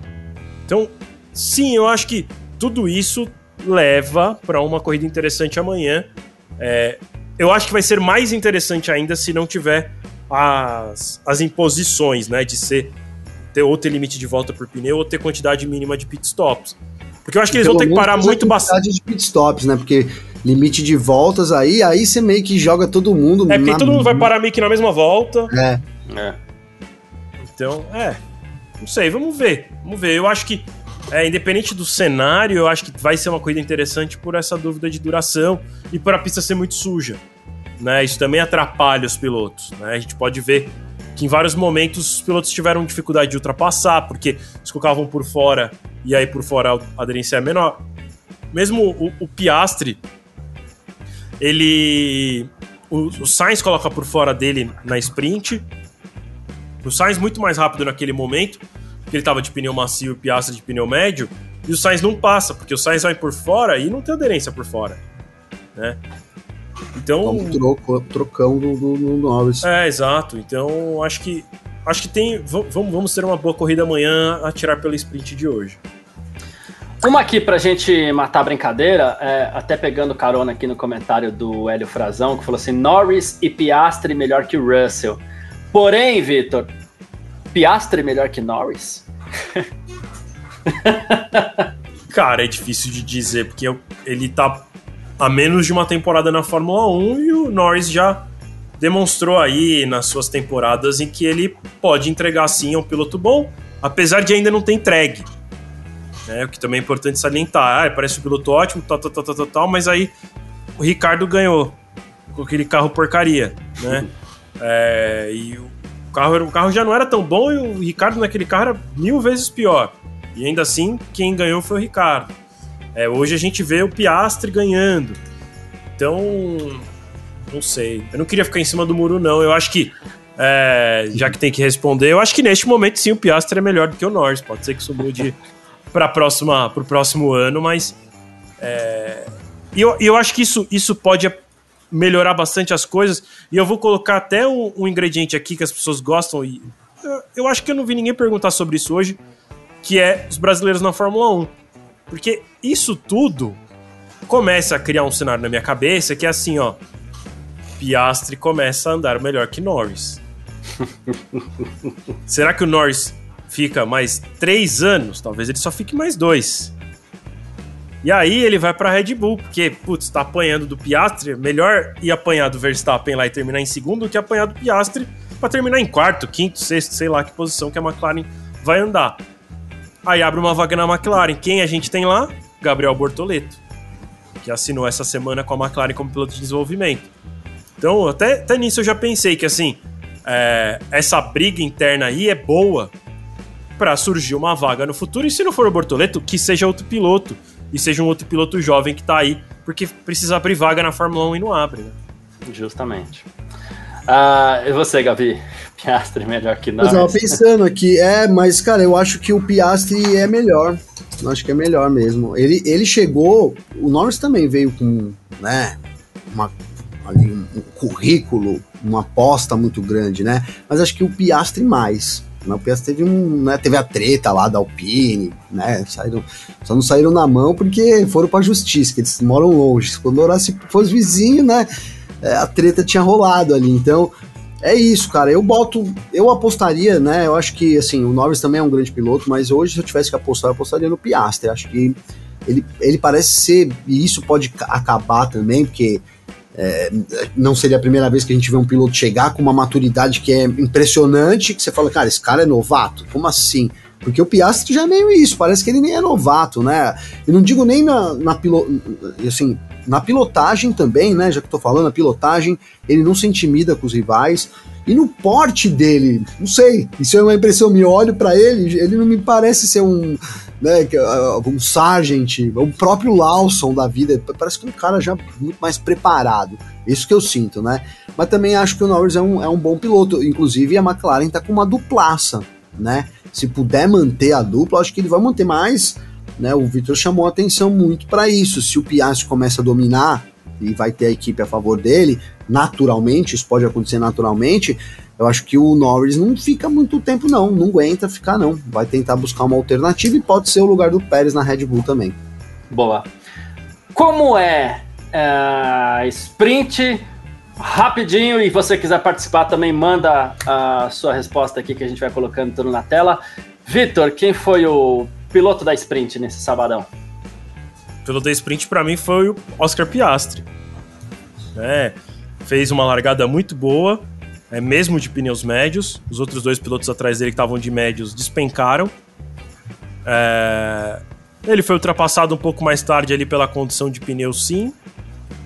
Então, Sim, eu acho que tudo isso leva para uma corrida interessante amanhã. É, eu acho que vai ser mais interessante ainda se não tiver as, as imposições, né? De ser ter ou ter limite de volta por pneu ou ter quantidade mínima de pitstops. Porque eu acho que eles vão ter que parar muito bastante. de pitstops, né? Porque limite de voltas aí, aí você meio que joga todo mundo. É, porque na... todo mundo vai parar meio que na mesma volta. É. é. Então, é. Não sei, vamos ver. Vamos ver. Eu acho que é, independente do cenário, eu acho que vai ser uma corrida interessante por essa dúvida de duração e por a pista ser muito suja. Né? Isso também atrapalha os pilotos. Né? A gente pode ver que em vários momentos os pilotos tiveram dificuldade de ultrapassar, porque eles colocavam por fora e aí por fora a aderência é menor. Mesmo o, o Piastre, ele. O, o Sainz coloca por fora dele na sprint. O Sainz muito mais rápido naquele momento, que ele tava de pneu macio e Piastre de pneu médio, e o Sainz não passa, porque o Sainz vai por fora e não tem aderência por fora, né? Então, um troco, trocão do, do, do Norris. É, exato. Então, acho que acho que tem vamos, vamos ter uma boa corrida amanhã a tirar pelo sprint de hoje. Uma aqui pra gente matar a brincadeira, é, até pegando carona aqui no comentário do Hélio Frazão, que falou assim: Norris e Piastri melhor que Russell. Porém, Vitor, Piastri melhor que Norris? Cara, é difícil de dizer, porque ele tá a menos de uma temporada na Fórmula 1 e o Norris já demonstrou aí nas suas temporadas em que ele pode entregar sim a um piloto bom, apesar de ainda não ter entregue. Né, o que também é importante salientar. Ah, parece um piloto ótimo, tal, tal, tal, tal, tal, mas aí o Ricardo ganhou com aquele carro porcaria, né? É, e o carro, o carro já não era tão bom e o Ricardo naquele carro era mil vezes pior. E ainda assim, quem ganhou foi o Ricardo. É, hoje a gente vê o Piastre ganhando. Então, não sei. Eu não queria ficar em cima do muro, não. Eu acho que, é, já que tem que responder, eu acho que neste momento sim o Piastre é melhor do que o Norris. Pode ser que isso mude para o próximo ano, mas. É, e eu, eu acho que isso, isso pode melhorar bastante as coisas. E eu vou colocar até um, um ingrediente aqui que as pessoas gostam. E eu, eu, acho que eu não vi ninguém perguntar sobre isso hoje, que é os brasileiros na Fórmula 1. Porque isso tudo começa a criar um cenário na minha cabeça que é assim, ó. Piastri começa a andar melhor que Norris. Será que o Norris fica mais três anos? Talvez ele só fique mais dois. E aí ele vai para Red Bull, porque, putz, tá apanhando do Piastri, melhor ir apanhar do Verstappen lá e terminar em segundo do que apanhar do Piastri para terminar em quarto, quinto, sexto, sei lá que posição que a McLaren vai andar. Aí abre uma vaga na McLaren. Quem a gente tem lá? Gabriel Bortoleto, que assinou essa semana com a McLaren como piloto de desenvolvimento. Então, até, até nisso eu já pensei que, assim, é, essa briga interna aí é boa para surgir uma vaga no futuro. E se não for o Bortoleto, que seja outro piloto. E seja um outro piloto jovem que tá aí, porque precisa abrir vaga na Fórmula 1 e não abre, né? Justamente. Uh, e você, Gavi? Piastri melhor que nós? Eu tava pensando aqui, é, mas, cara, eu acho que o Piastri é melhor. Eu acho que é melhor mesmo. Ele, ele chegou, o Norris também veio com, né, uma, ali, um, um currículo, uma aposta muito grande, né? Mas acho que o Piastri mais. O Piastri teve um, né, teve a treta lá da Alpine, né? Saíram, só não saíram na mão porque foram pra justiça, que eles moram longe. Quando se fosse vizinho, né? É, a treta tinha rolado ali. Então, é isso, cara. Eu boto. Eu apostaria, né? Eu acho que, assim, o Norris também é um grande piloto, mas hoje, se eu tivesse que apostar, eu apostaria no Piastri. Acho que ele, ele parece ser. E isso pode acabar também, porque. É, não seria a primeira vez que a gente vê um piloto chegar com uma maturidade que é impressionante, que você fala, cara, esse cara é novato? Como assim? Porque o Piastri já é meio isso, parece que ele nem é novato, né? E não digo nem na, na. Assim, na pilotagem também, né? Já que eu tô falando, a pilotagem, ele não se intimida com os rivais. E no porte dele, não sei, isso é uma impressão minha, olho para ele, ele não me parece ser um, né, uh, um Sargent, o próprio Lawson da vida, parece que um cara já muito mais preparado. Isso que eu sinto, né? Mas também acho que o Norris é um, é um bom piloto, inclusive a McLaren tá com uma duplaça, né? Se puder manter a dupla, acho que ele vai manter mais né? O Vitor chamou atenção muito para isso. Se o Piastri começa a dominar e vai ter a equipe a favor dele, naturalmente, isso pode acontecer naturalmente, eu acho que o Norris não fica muito tempo não, não aguenta ficar não. Vai tentar buscar uma alternativa e pode ser o lugar do Pérez na Red Bull também. Boa. Como é uh, sprint rapidinho e você quiser participar também manda a sua resposta aqui que a gente vai colocando tudo na tela. Vitor, quem foi o piloto da sprint nesse sabadão? O piloto da sprint para mim foi o Oscar Piastri. É, fez uma largada muito boa, é, mesmo de pneus médios. Os outros dois pilotos atrás dele que estavam de médios despencaram. É, ele foi ultrapassado um pouco mais tarde ali pela condição de pneu sim,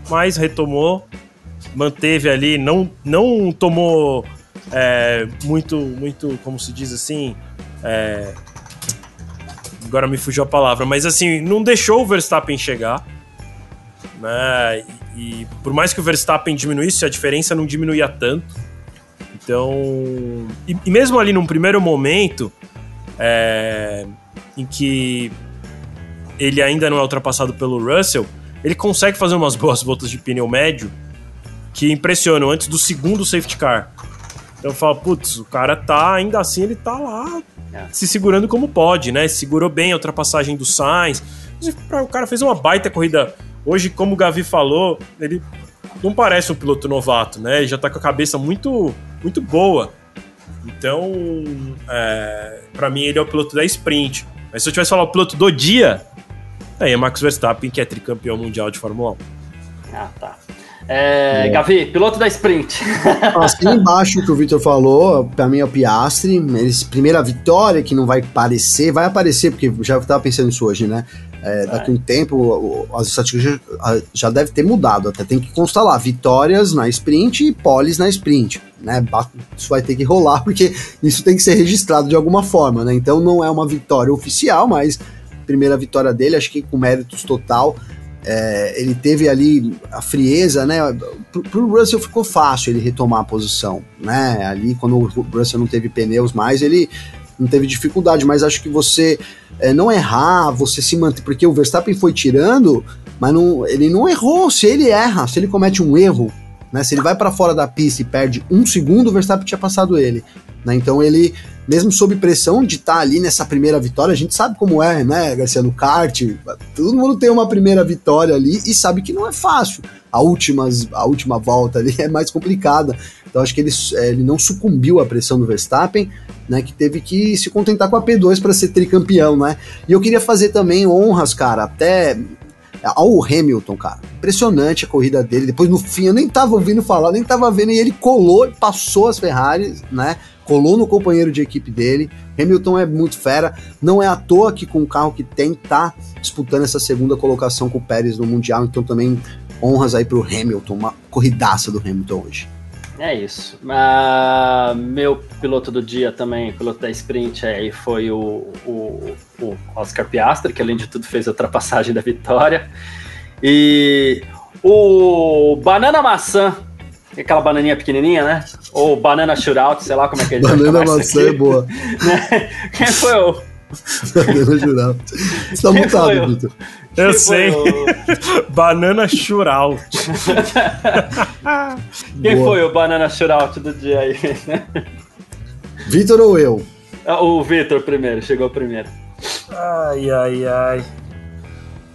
mas retomou, manteve ali, não, não tomou é, muito, muito, como se diz assim, é, agora me fugiu a palavra, mas assim, não deixou o Verstappen chegar. Né? E, e por mais que o Verstappen diminuísse, a diferença não diminuía tanto. Então. E, e mesmo ali num primeiro momento, é, em que ele ainda não é ultrapassado pelo Russell, ele consegue fazer umas boas voltas de pneu médio que impressionam antes do segundo safety car. Então eu falo, putz, o cara tá, ainda assim, ele tá lá é. se segurando como pode, né? Segurou bem a ultrapassagem do Sainz. O cara fez uma baita corrida. Hoje, como o Gavi falou, ele não parece um piloto novato, né? Ele já tá com a cabeça muito, muito boa. Então, é, para mim, ele é o piloto da sprint. Mas se eu tivesse falar o piloto do dia, aí é Max Verstappen, que é tricampeão mundial de Fórmula 1. Ah, tá. É, Gavi, piloto da sprint. Assim embaixo que o Victor falou, pra mim é o Piastri. Eles, primeira vitória que não vai aparecer, vai aparecer, porque já estava pensando nisso hoje, né? É, daqui a um tempo as estatísticas já, já deve ter mudado, até tem que constar lá, vitórias na sprint e poles na sprint, né? Isso vai ter que rolar, porque isso tem que ser registrado de alguma forma, né? Então não é uma vitória oficial, mas primeira vitória dele, acho que com méritos total. É, ele teve ali a frieza, né? Pro, pro Russell ficou fácil ele retomar a posição, né? Ali, quando o Russell não teve pneus mais, ele não teve dificuldade, mas acho que você é, não errar, você se manter, porque o Verstappen foi tirando, mas não, ele não errou. Se ele erra, se ele comete um erro, né, se ele vai para fora da pista e perde um segundo, o Verstappen tinha passado ele. Né, então ele, mesmo sob pressão de estar tá ali nessa primeira vitória, a gente sabe como é, né, Garcia, no kart, todo mundo tem uma primeira vitória ali e sabe que não é fácil. A, últimas, a última volta ali é mais complicada. Então acho que ele, é, ele não sucumbiu à pressão do Verstappen, né, que teve que se contentar com a P2 para ser tricampeão, né? E eu queria fazer também honras, cara, até ao Hamilton, cara. Impressionante a corrida dele. Depois no fim eu nem tava ouvindo falar, nem tava vendo e ele colou, passou as Ferraris, né? Colou no companheiro de equipe dele. Hamilton é muito fera. Não é à toa que com o carro que tem tá disputando essa segunda colocação com o Pérez no mundial, então também honras aí pro Hamilton, uma corridaça do Hamilton hoje. É isso. Uh, meu piloto do dia também, piloto da sprint, aí foi o, o, o, Oscar Piastri, que além de tudo fez a ultrapassagem da vitória. E o Banana Maçã, aquela bananinha pequenininha, né? Ou Banana Shootout, sei lá como é que é. Banana Maçã aqui. é boa. Né? Quem foi o... Banana Shootout. Você tá mutado, Vitor. Eu sei. O... Banana Shootout. Quem Boa. foi o Banana Shootout do dia aí? Vitor ou eu? Ah, o Vitor primeiro, chegou primeiro. Ai, ai, ai.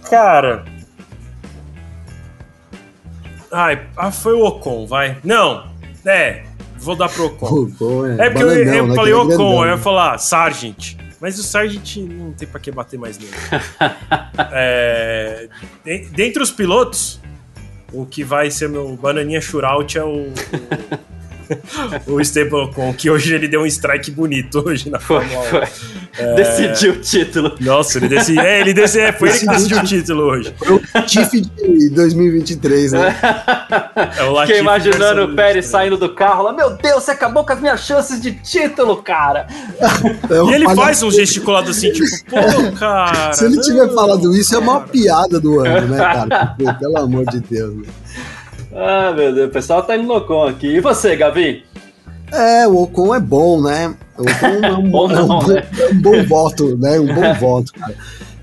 Cara. Ai, ah, foi o Ocon, vai. Não, é, vou dar pro Ocon. Ocon é, é porque eu, eu né, falei Ocon, eu ia falar Sargent. Mas o Sargent não tem pra que bater mais nele. é, dentre os pilotos, o que vai ser meu bananinha shootout é o, o o Esteban Ocon, que hoje ele deu um strike bonito hoje na Fórmula 1. É... Decidiu o título. Nossa, ele decidiu. É, ele dec... é, foi ele que decidiu o título hoje. Foi o Tiff de 2023, né? É o Fiquei imaginando o Pérez saindo do carro lá. Meu Deus, você acabou com as minhas chances de título, cara. É e ele faz um gesticulado assim, tipo, pô, cara. Se ele não, tiver falado isso, é uma piada do ano, né, cara? Porque, pelo amor de Deus. Né? Ah, meu Deus, o pessoal tá indo no Ocon aqui. E você, Gavi? É, o Ocon é bom, né? O Ocon é um, bom, é um, não, bom, né? é um bom voto, né? Um bom voto, cara.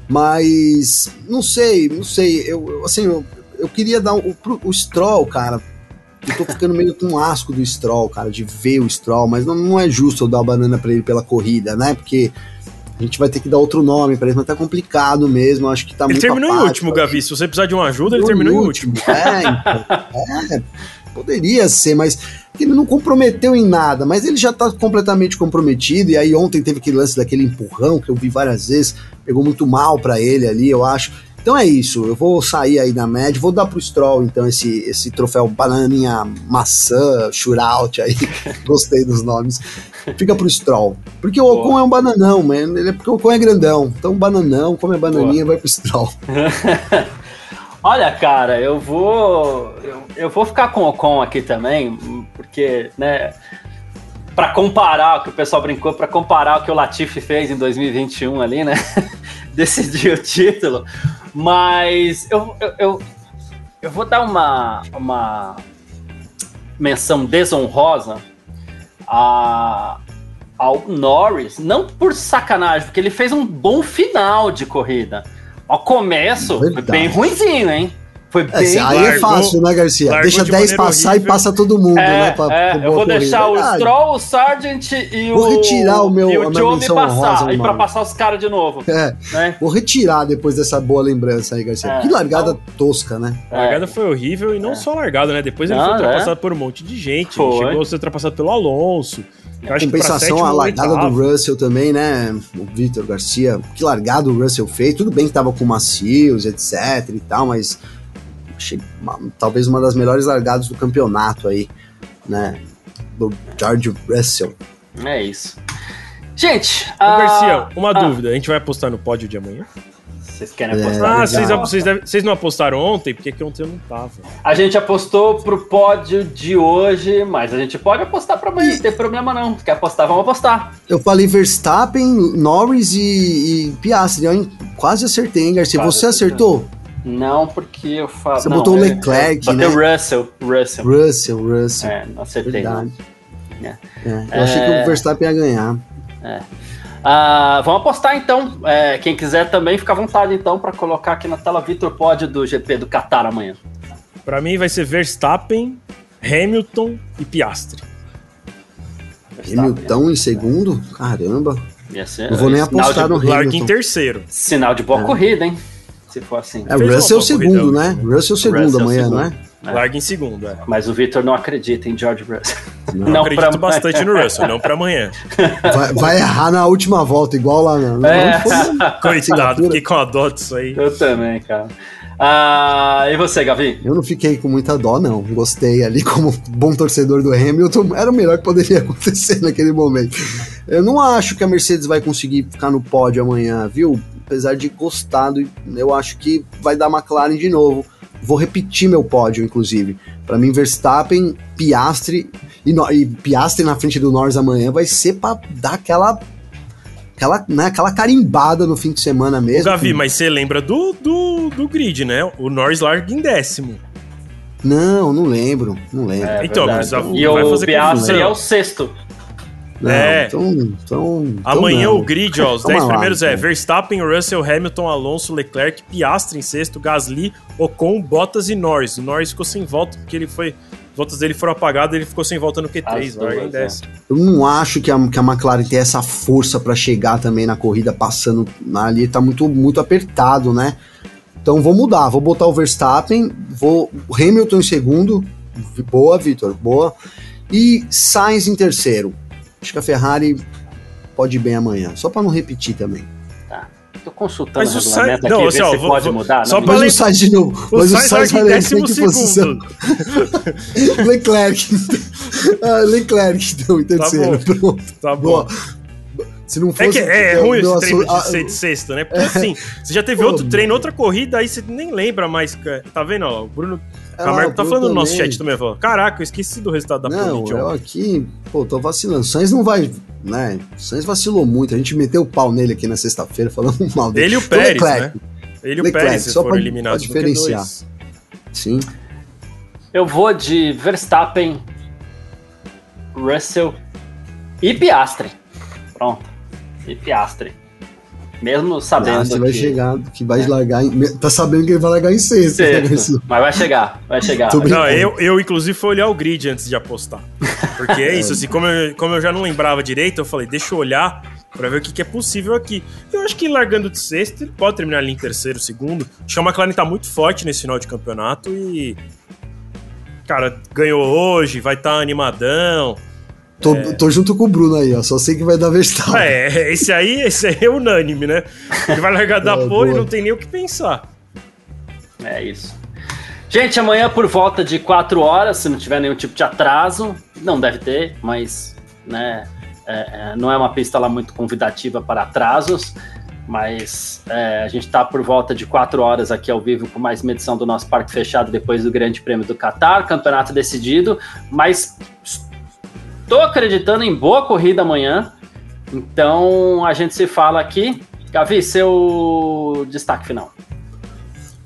Mas, não sei, não sei. Eu, assim, eu, eu queria dar o, o Stroll, cara. Eu tô ficando meio com asco do Stroll, cara, de ver o Stroll, mas não, não é justo eu dar a banana para ele pela corrida, né? Porque a gente vai ter que dar outro nome para ele, mas tá complicado mesmo. Acho que tá ele muito. Ele terminou em último, Gavi. Se você precisar de uma ajuda, ele terminou em último. É, então, é, poderia ser, mas ele não comprometeu em nada, mas ele já tá completamente comprometido. E aí ontem teve aquele lance daquele empurrão que eu vi várias vezes, pegou muito mal para ele ali, eu acho. Então é isso, eu vou sair aí da média, vou dar pro Stroll então esse, esse troféu bananinha maçã, shootout aí, gostei dos nomes, fica pro Stroll. Porque o Ocon é um bananão, mano, ele é porque o Ocon é grandão, então bananão, come a bananinha, vai pro Stroll. Olha, cara, eu vou eu, eu vou ficar com o Ocon aqui também, porque, né, para comparar o que o pessoal brincou, para comparar o que o Latifi fez em 2021 ali, né? Decidir o título. Mas eu, eu, eu, eu, vou dar uma, uma menção desonrosa a, ao Norris, não por sacanagem, porque ele fez um bom final de corrida. Ao começo, foi Verdade. bem ruimzinho, hein? Foi É, bem. aí é largou- fácil, né, Garcia? Deixa de 10 maneira passar horrível. e passa todo mundo, É, né? pra- é, pra eu vou corrida. deixar o Verdade. Stroll, o Sargent e Vou o. retirar o meu- e o Joe me passar. honrosa, e pra passar os caras de novo. É, Né? vou retirar depois dessa boa lembrança aí, Garcia. É, que largada então- tosca, né? A largada foi horrível e não só a largada, né? Depois ele Não, foi é. ultrapassado por um monte de gente. Foi. Chegou a ser ultrapassado pelo Alonso. Eu acho que Compensação, sétimo a largada do Russell também, né? O Victor Garcia, que largada o Russell fez. Tudo bem que tava com macios, etc e tal, mas achei uma- talvez uma das melhores largadas do campeonato aí, né? Do George Russell. É isso. Gente, Ô, ah, Garcia, uma ah, dúvida. A gente vai apostar no pódio de amanhã? Vocês querem É, apostar? Ah, legal. vocês, vocês, devem- vocês não apostaram ontem? Porque que ontem eu não tava. A gente apostou pro pódio de hoje, mas a gente pode apostar pra amanhã, não tem problema não. Quer apostar, vamos apostar. Eu falei Verstappen, Norris e, e Piastri, hein? Quase acertei, hein, Garcia? Quase Você acertou? Não, porque eu falo. Você não, botou o eu- Leclerc, eu né? o Russell. Russell. Russell, Russell. É, não acertei. Verdade. É. É, eu achei que É. o Verstappen ia ganhar. Ah, vamos apostar então. É, quem quiser também, fica à vontade então para colocar aqui na tela Vitor Pódio do GP do Qatar amanhã. Pra mim vai ser Verstappen, Hamilton e Piastri. Hamilton em segundo? Caramba. Ia ser- Não vou nem apostar de, no Larga em Hamilton. terceiro. Sinal de boa É. corrida, hein? Se for assim. É, uma Russell boa segundo, corrida, né? Russell segundo Russell amanhã, segundo. não é? É. Larga em segundo, é. Mas o Vitor não acredita em George Russell. Não. Eu Não, acredito pra- bastante no Russell, não pra amanhã. Vai, vai errar na última volta, igual lá na. É. Coitado, fiquei com a dó disso aí. Eu também, cara. Ah, e você, Gavi? Eu não fiquei com muita dó, não. Gostei ali como bom torcedor do Hamilton. Era o melhor que poderia acontecer naquele momento. Eu não acho que a Mercedes vai conseguir ficar no pódio amanhã, viu? Apesar de gostado, eu acho que vai dar McLaren de novo. Vou repetir meu pódio, inclusive. Para mim, Verstappen, Piastri e, e Piastri na frente do Norris amanhã vai ser para dar aquela aquela, né, aquela carimbada no fim de semana Ô, mesmo. Gavi, mas você lembra do, do, do grid, né? O Norris larga em décimo. Não, não lembro, não lembro. É Então, mas a- e vai o fazer Piastri é o sexto. Não, É. Então, então, então Amanhã não. o grid, ó, os Calma 10 lá, primeiros é então. Verstappen, Russell, Hamilton, Alonso, Leclerc, Piastri em sexto, Gasly, Ocon, Bottas e Norris. O Norris ficou sem volta porque ele foi. As voltas dele foram apagadas ele ficou sem volta no Q3, As larga em duas, décimo. Eu não acho que a, que a McLaren tem essa força pra chegar também na corrida passando ali, tá muito, muito apertado, né? Então vou mudar, vou botar o Verstappen, vou o Hamilton em segundo, boa, Vitor, boa, e Sainz em terceiro. Acho que a Ferrari pode ir bem amanhã, só pra não repetir também. Tô consultando Mas o Sainz- regulamento aqui, não, ver assim, se ó, vou- pode vou- mudar. só Mas lem- o Sainz de novo, mas o Sainz vai décimo em que posição? segundo. Leclerc. ah, Leclerc, então, em terceiro. Pronto. Tá bom. Se não É fosse. que é, eu- ruim esse treino ah, de ser de sexta, né? Porque assim, você já teve Pô, outro treino, outra corrida, aí você nem lembra mais. Tá vendo? Ó, o Bruno Camargo tá falando no nosso chat também. Falou, Caraca, eu esqueci do resultado da Não, Pole eu aqui, pô, tô vacilando. O Sainz não vai, né? O Sainz vacilou muito. A gente meteu o pau nele aqui na sexta-feira, falando mal dele. Ele e o Pérez, Leclerc, né? Ele e o Leclerc, Pérez só foram pra- eliminados pra diferenciar. Q2. Sim. Eu vou de Verstappen, Russell e Piastri. Pronto. E Piastri. Mesmo sabendo Ah, você vai que... chegar, que vai largar em, Tá sabendo que ele vai largar em sexto, né? Mas vai chegar, vai chegar. Vai Não, eu, eu inclusive fui olhar o grid antes de apostar. Porque é isso, assim, como eu, como eu já não lembrava direito, eu falei, deixa eu olhar pra ver o que, que é possível aqui. Eu acho que largando de sexto, ele pode terminar ali em terceiro, segundo. Acho que a McLaren tá muito forte nesse final de campeonato e. Cara, ganhou hoje, vai estar animadão. Tô, tô junto com o Bruno aí, ó. Só sei que vai dar Verstappen. É, esse aí, esse aí é unânime, né? Ele vai largar da É, pole e não tem nem o que pensar. É isso. Gente, amanhã por volta de 4 horas, se não tiver nenhum tipo de atraso, não deve ter, mas né, é, é, não é uma pista lá muito convidativa para atrasos, mas é, a gente está por volta de 4 horas aqui ao vivo com mais uma edição do nosso Parque Fechado depois do Grande Prêmio do Qatar, campeonato decidido, mas estou acreditando em boa corrida amanhã, então a gente se fala aqui. Gavi, seu destaque final.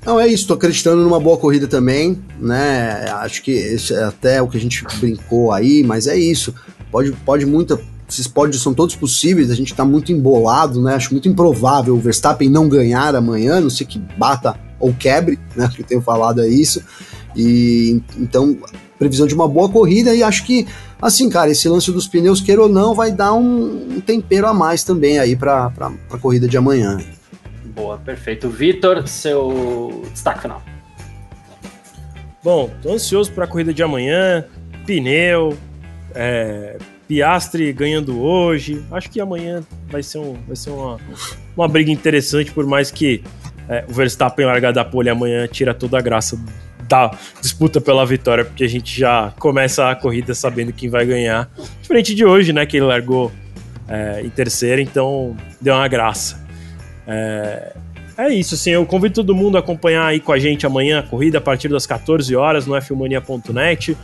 Não, é isso, tô acreditando numa boa corrida também, né? Acho que esse é até o que a gente brincou aí, mas é isso. Pode, pode muita, esses pódios são todos possíveis, a gente está muito embolado, né? Acho muito improvável o Verstappen não ganhar amanhã, não sei que bata ou quebre, né? Que eu tenho falado é isso. E então, previsão de uma boa corrida e acho que, assim, cara, esse lance dos pneus, queira ou não, vai dar um, um tempero a mais também aí para a corrida de amanhã. Boa, perfeito. Vitor, seu destaque final. Bom, tô ansioso para a corrida de amanhã. Pneu, é, Piastre ganhando hoje. Acho que amanhã vai ser, um, vai ser uma, uma briga interessante, por mais que é, o Verstappen largar da pole amanhã tira toda a graça da disputa pela vitória, porque a gente já começa a corrida sabendo quem vai ganhar. Diferente de hoje, né? Que ele largou é, em terceira, então deu uma graça. É, é isso, assim, eu convido todo mundo a acompanhar aí com a gente amanhã a corrida a partir das 14 horas no fmania.net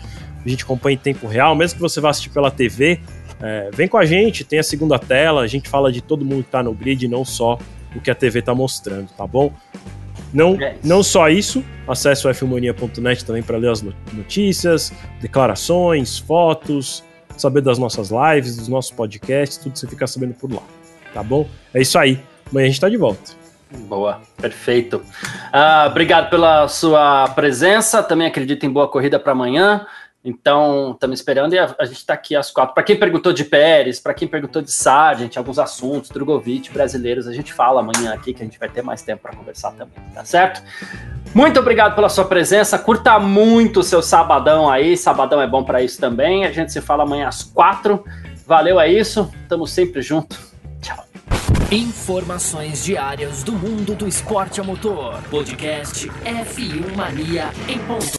a gente acompanha em tempo real, mesmo que você vá assistir pela TV, é, vem com a gente, tem a segunda tela, a gente fala de todo mundo que tá no grid, não só o que a TV tá mostrando, tá bom? Não, é não só isso, acesse o fmonia.net também para ler as notícias, declarações, fotos, saber das nossas lives, dos nossos podcasts, tudo você fica sabendo por lá, tá bom? É isso aí, amanhã a gente tá de volta. Boa, perfeito. Uh, obrigado pela sua presença. Também acredito em boa corrida para amanhã. Então, estamos esperando e a, a gente está aqui às quatro. Para quem perguntou de Pérez, para quem perguntou de Sargent, alguns assuntos, Drogovic, brasileiros, a gente fala amanhã aqui que a gente vai ter mais tempo para conversar também, tá certo? Muito obrigado pela sua presença. Curta muito o seu sabadão aí. Sabadão é bom para isso também. A gente se fala amanhã às quatro. Valeu, é isso. Estamos sempre junto. Tchau. Informações diárias do mundo do esporte a motor. Podcast F1 Mania em ponto.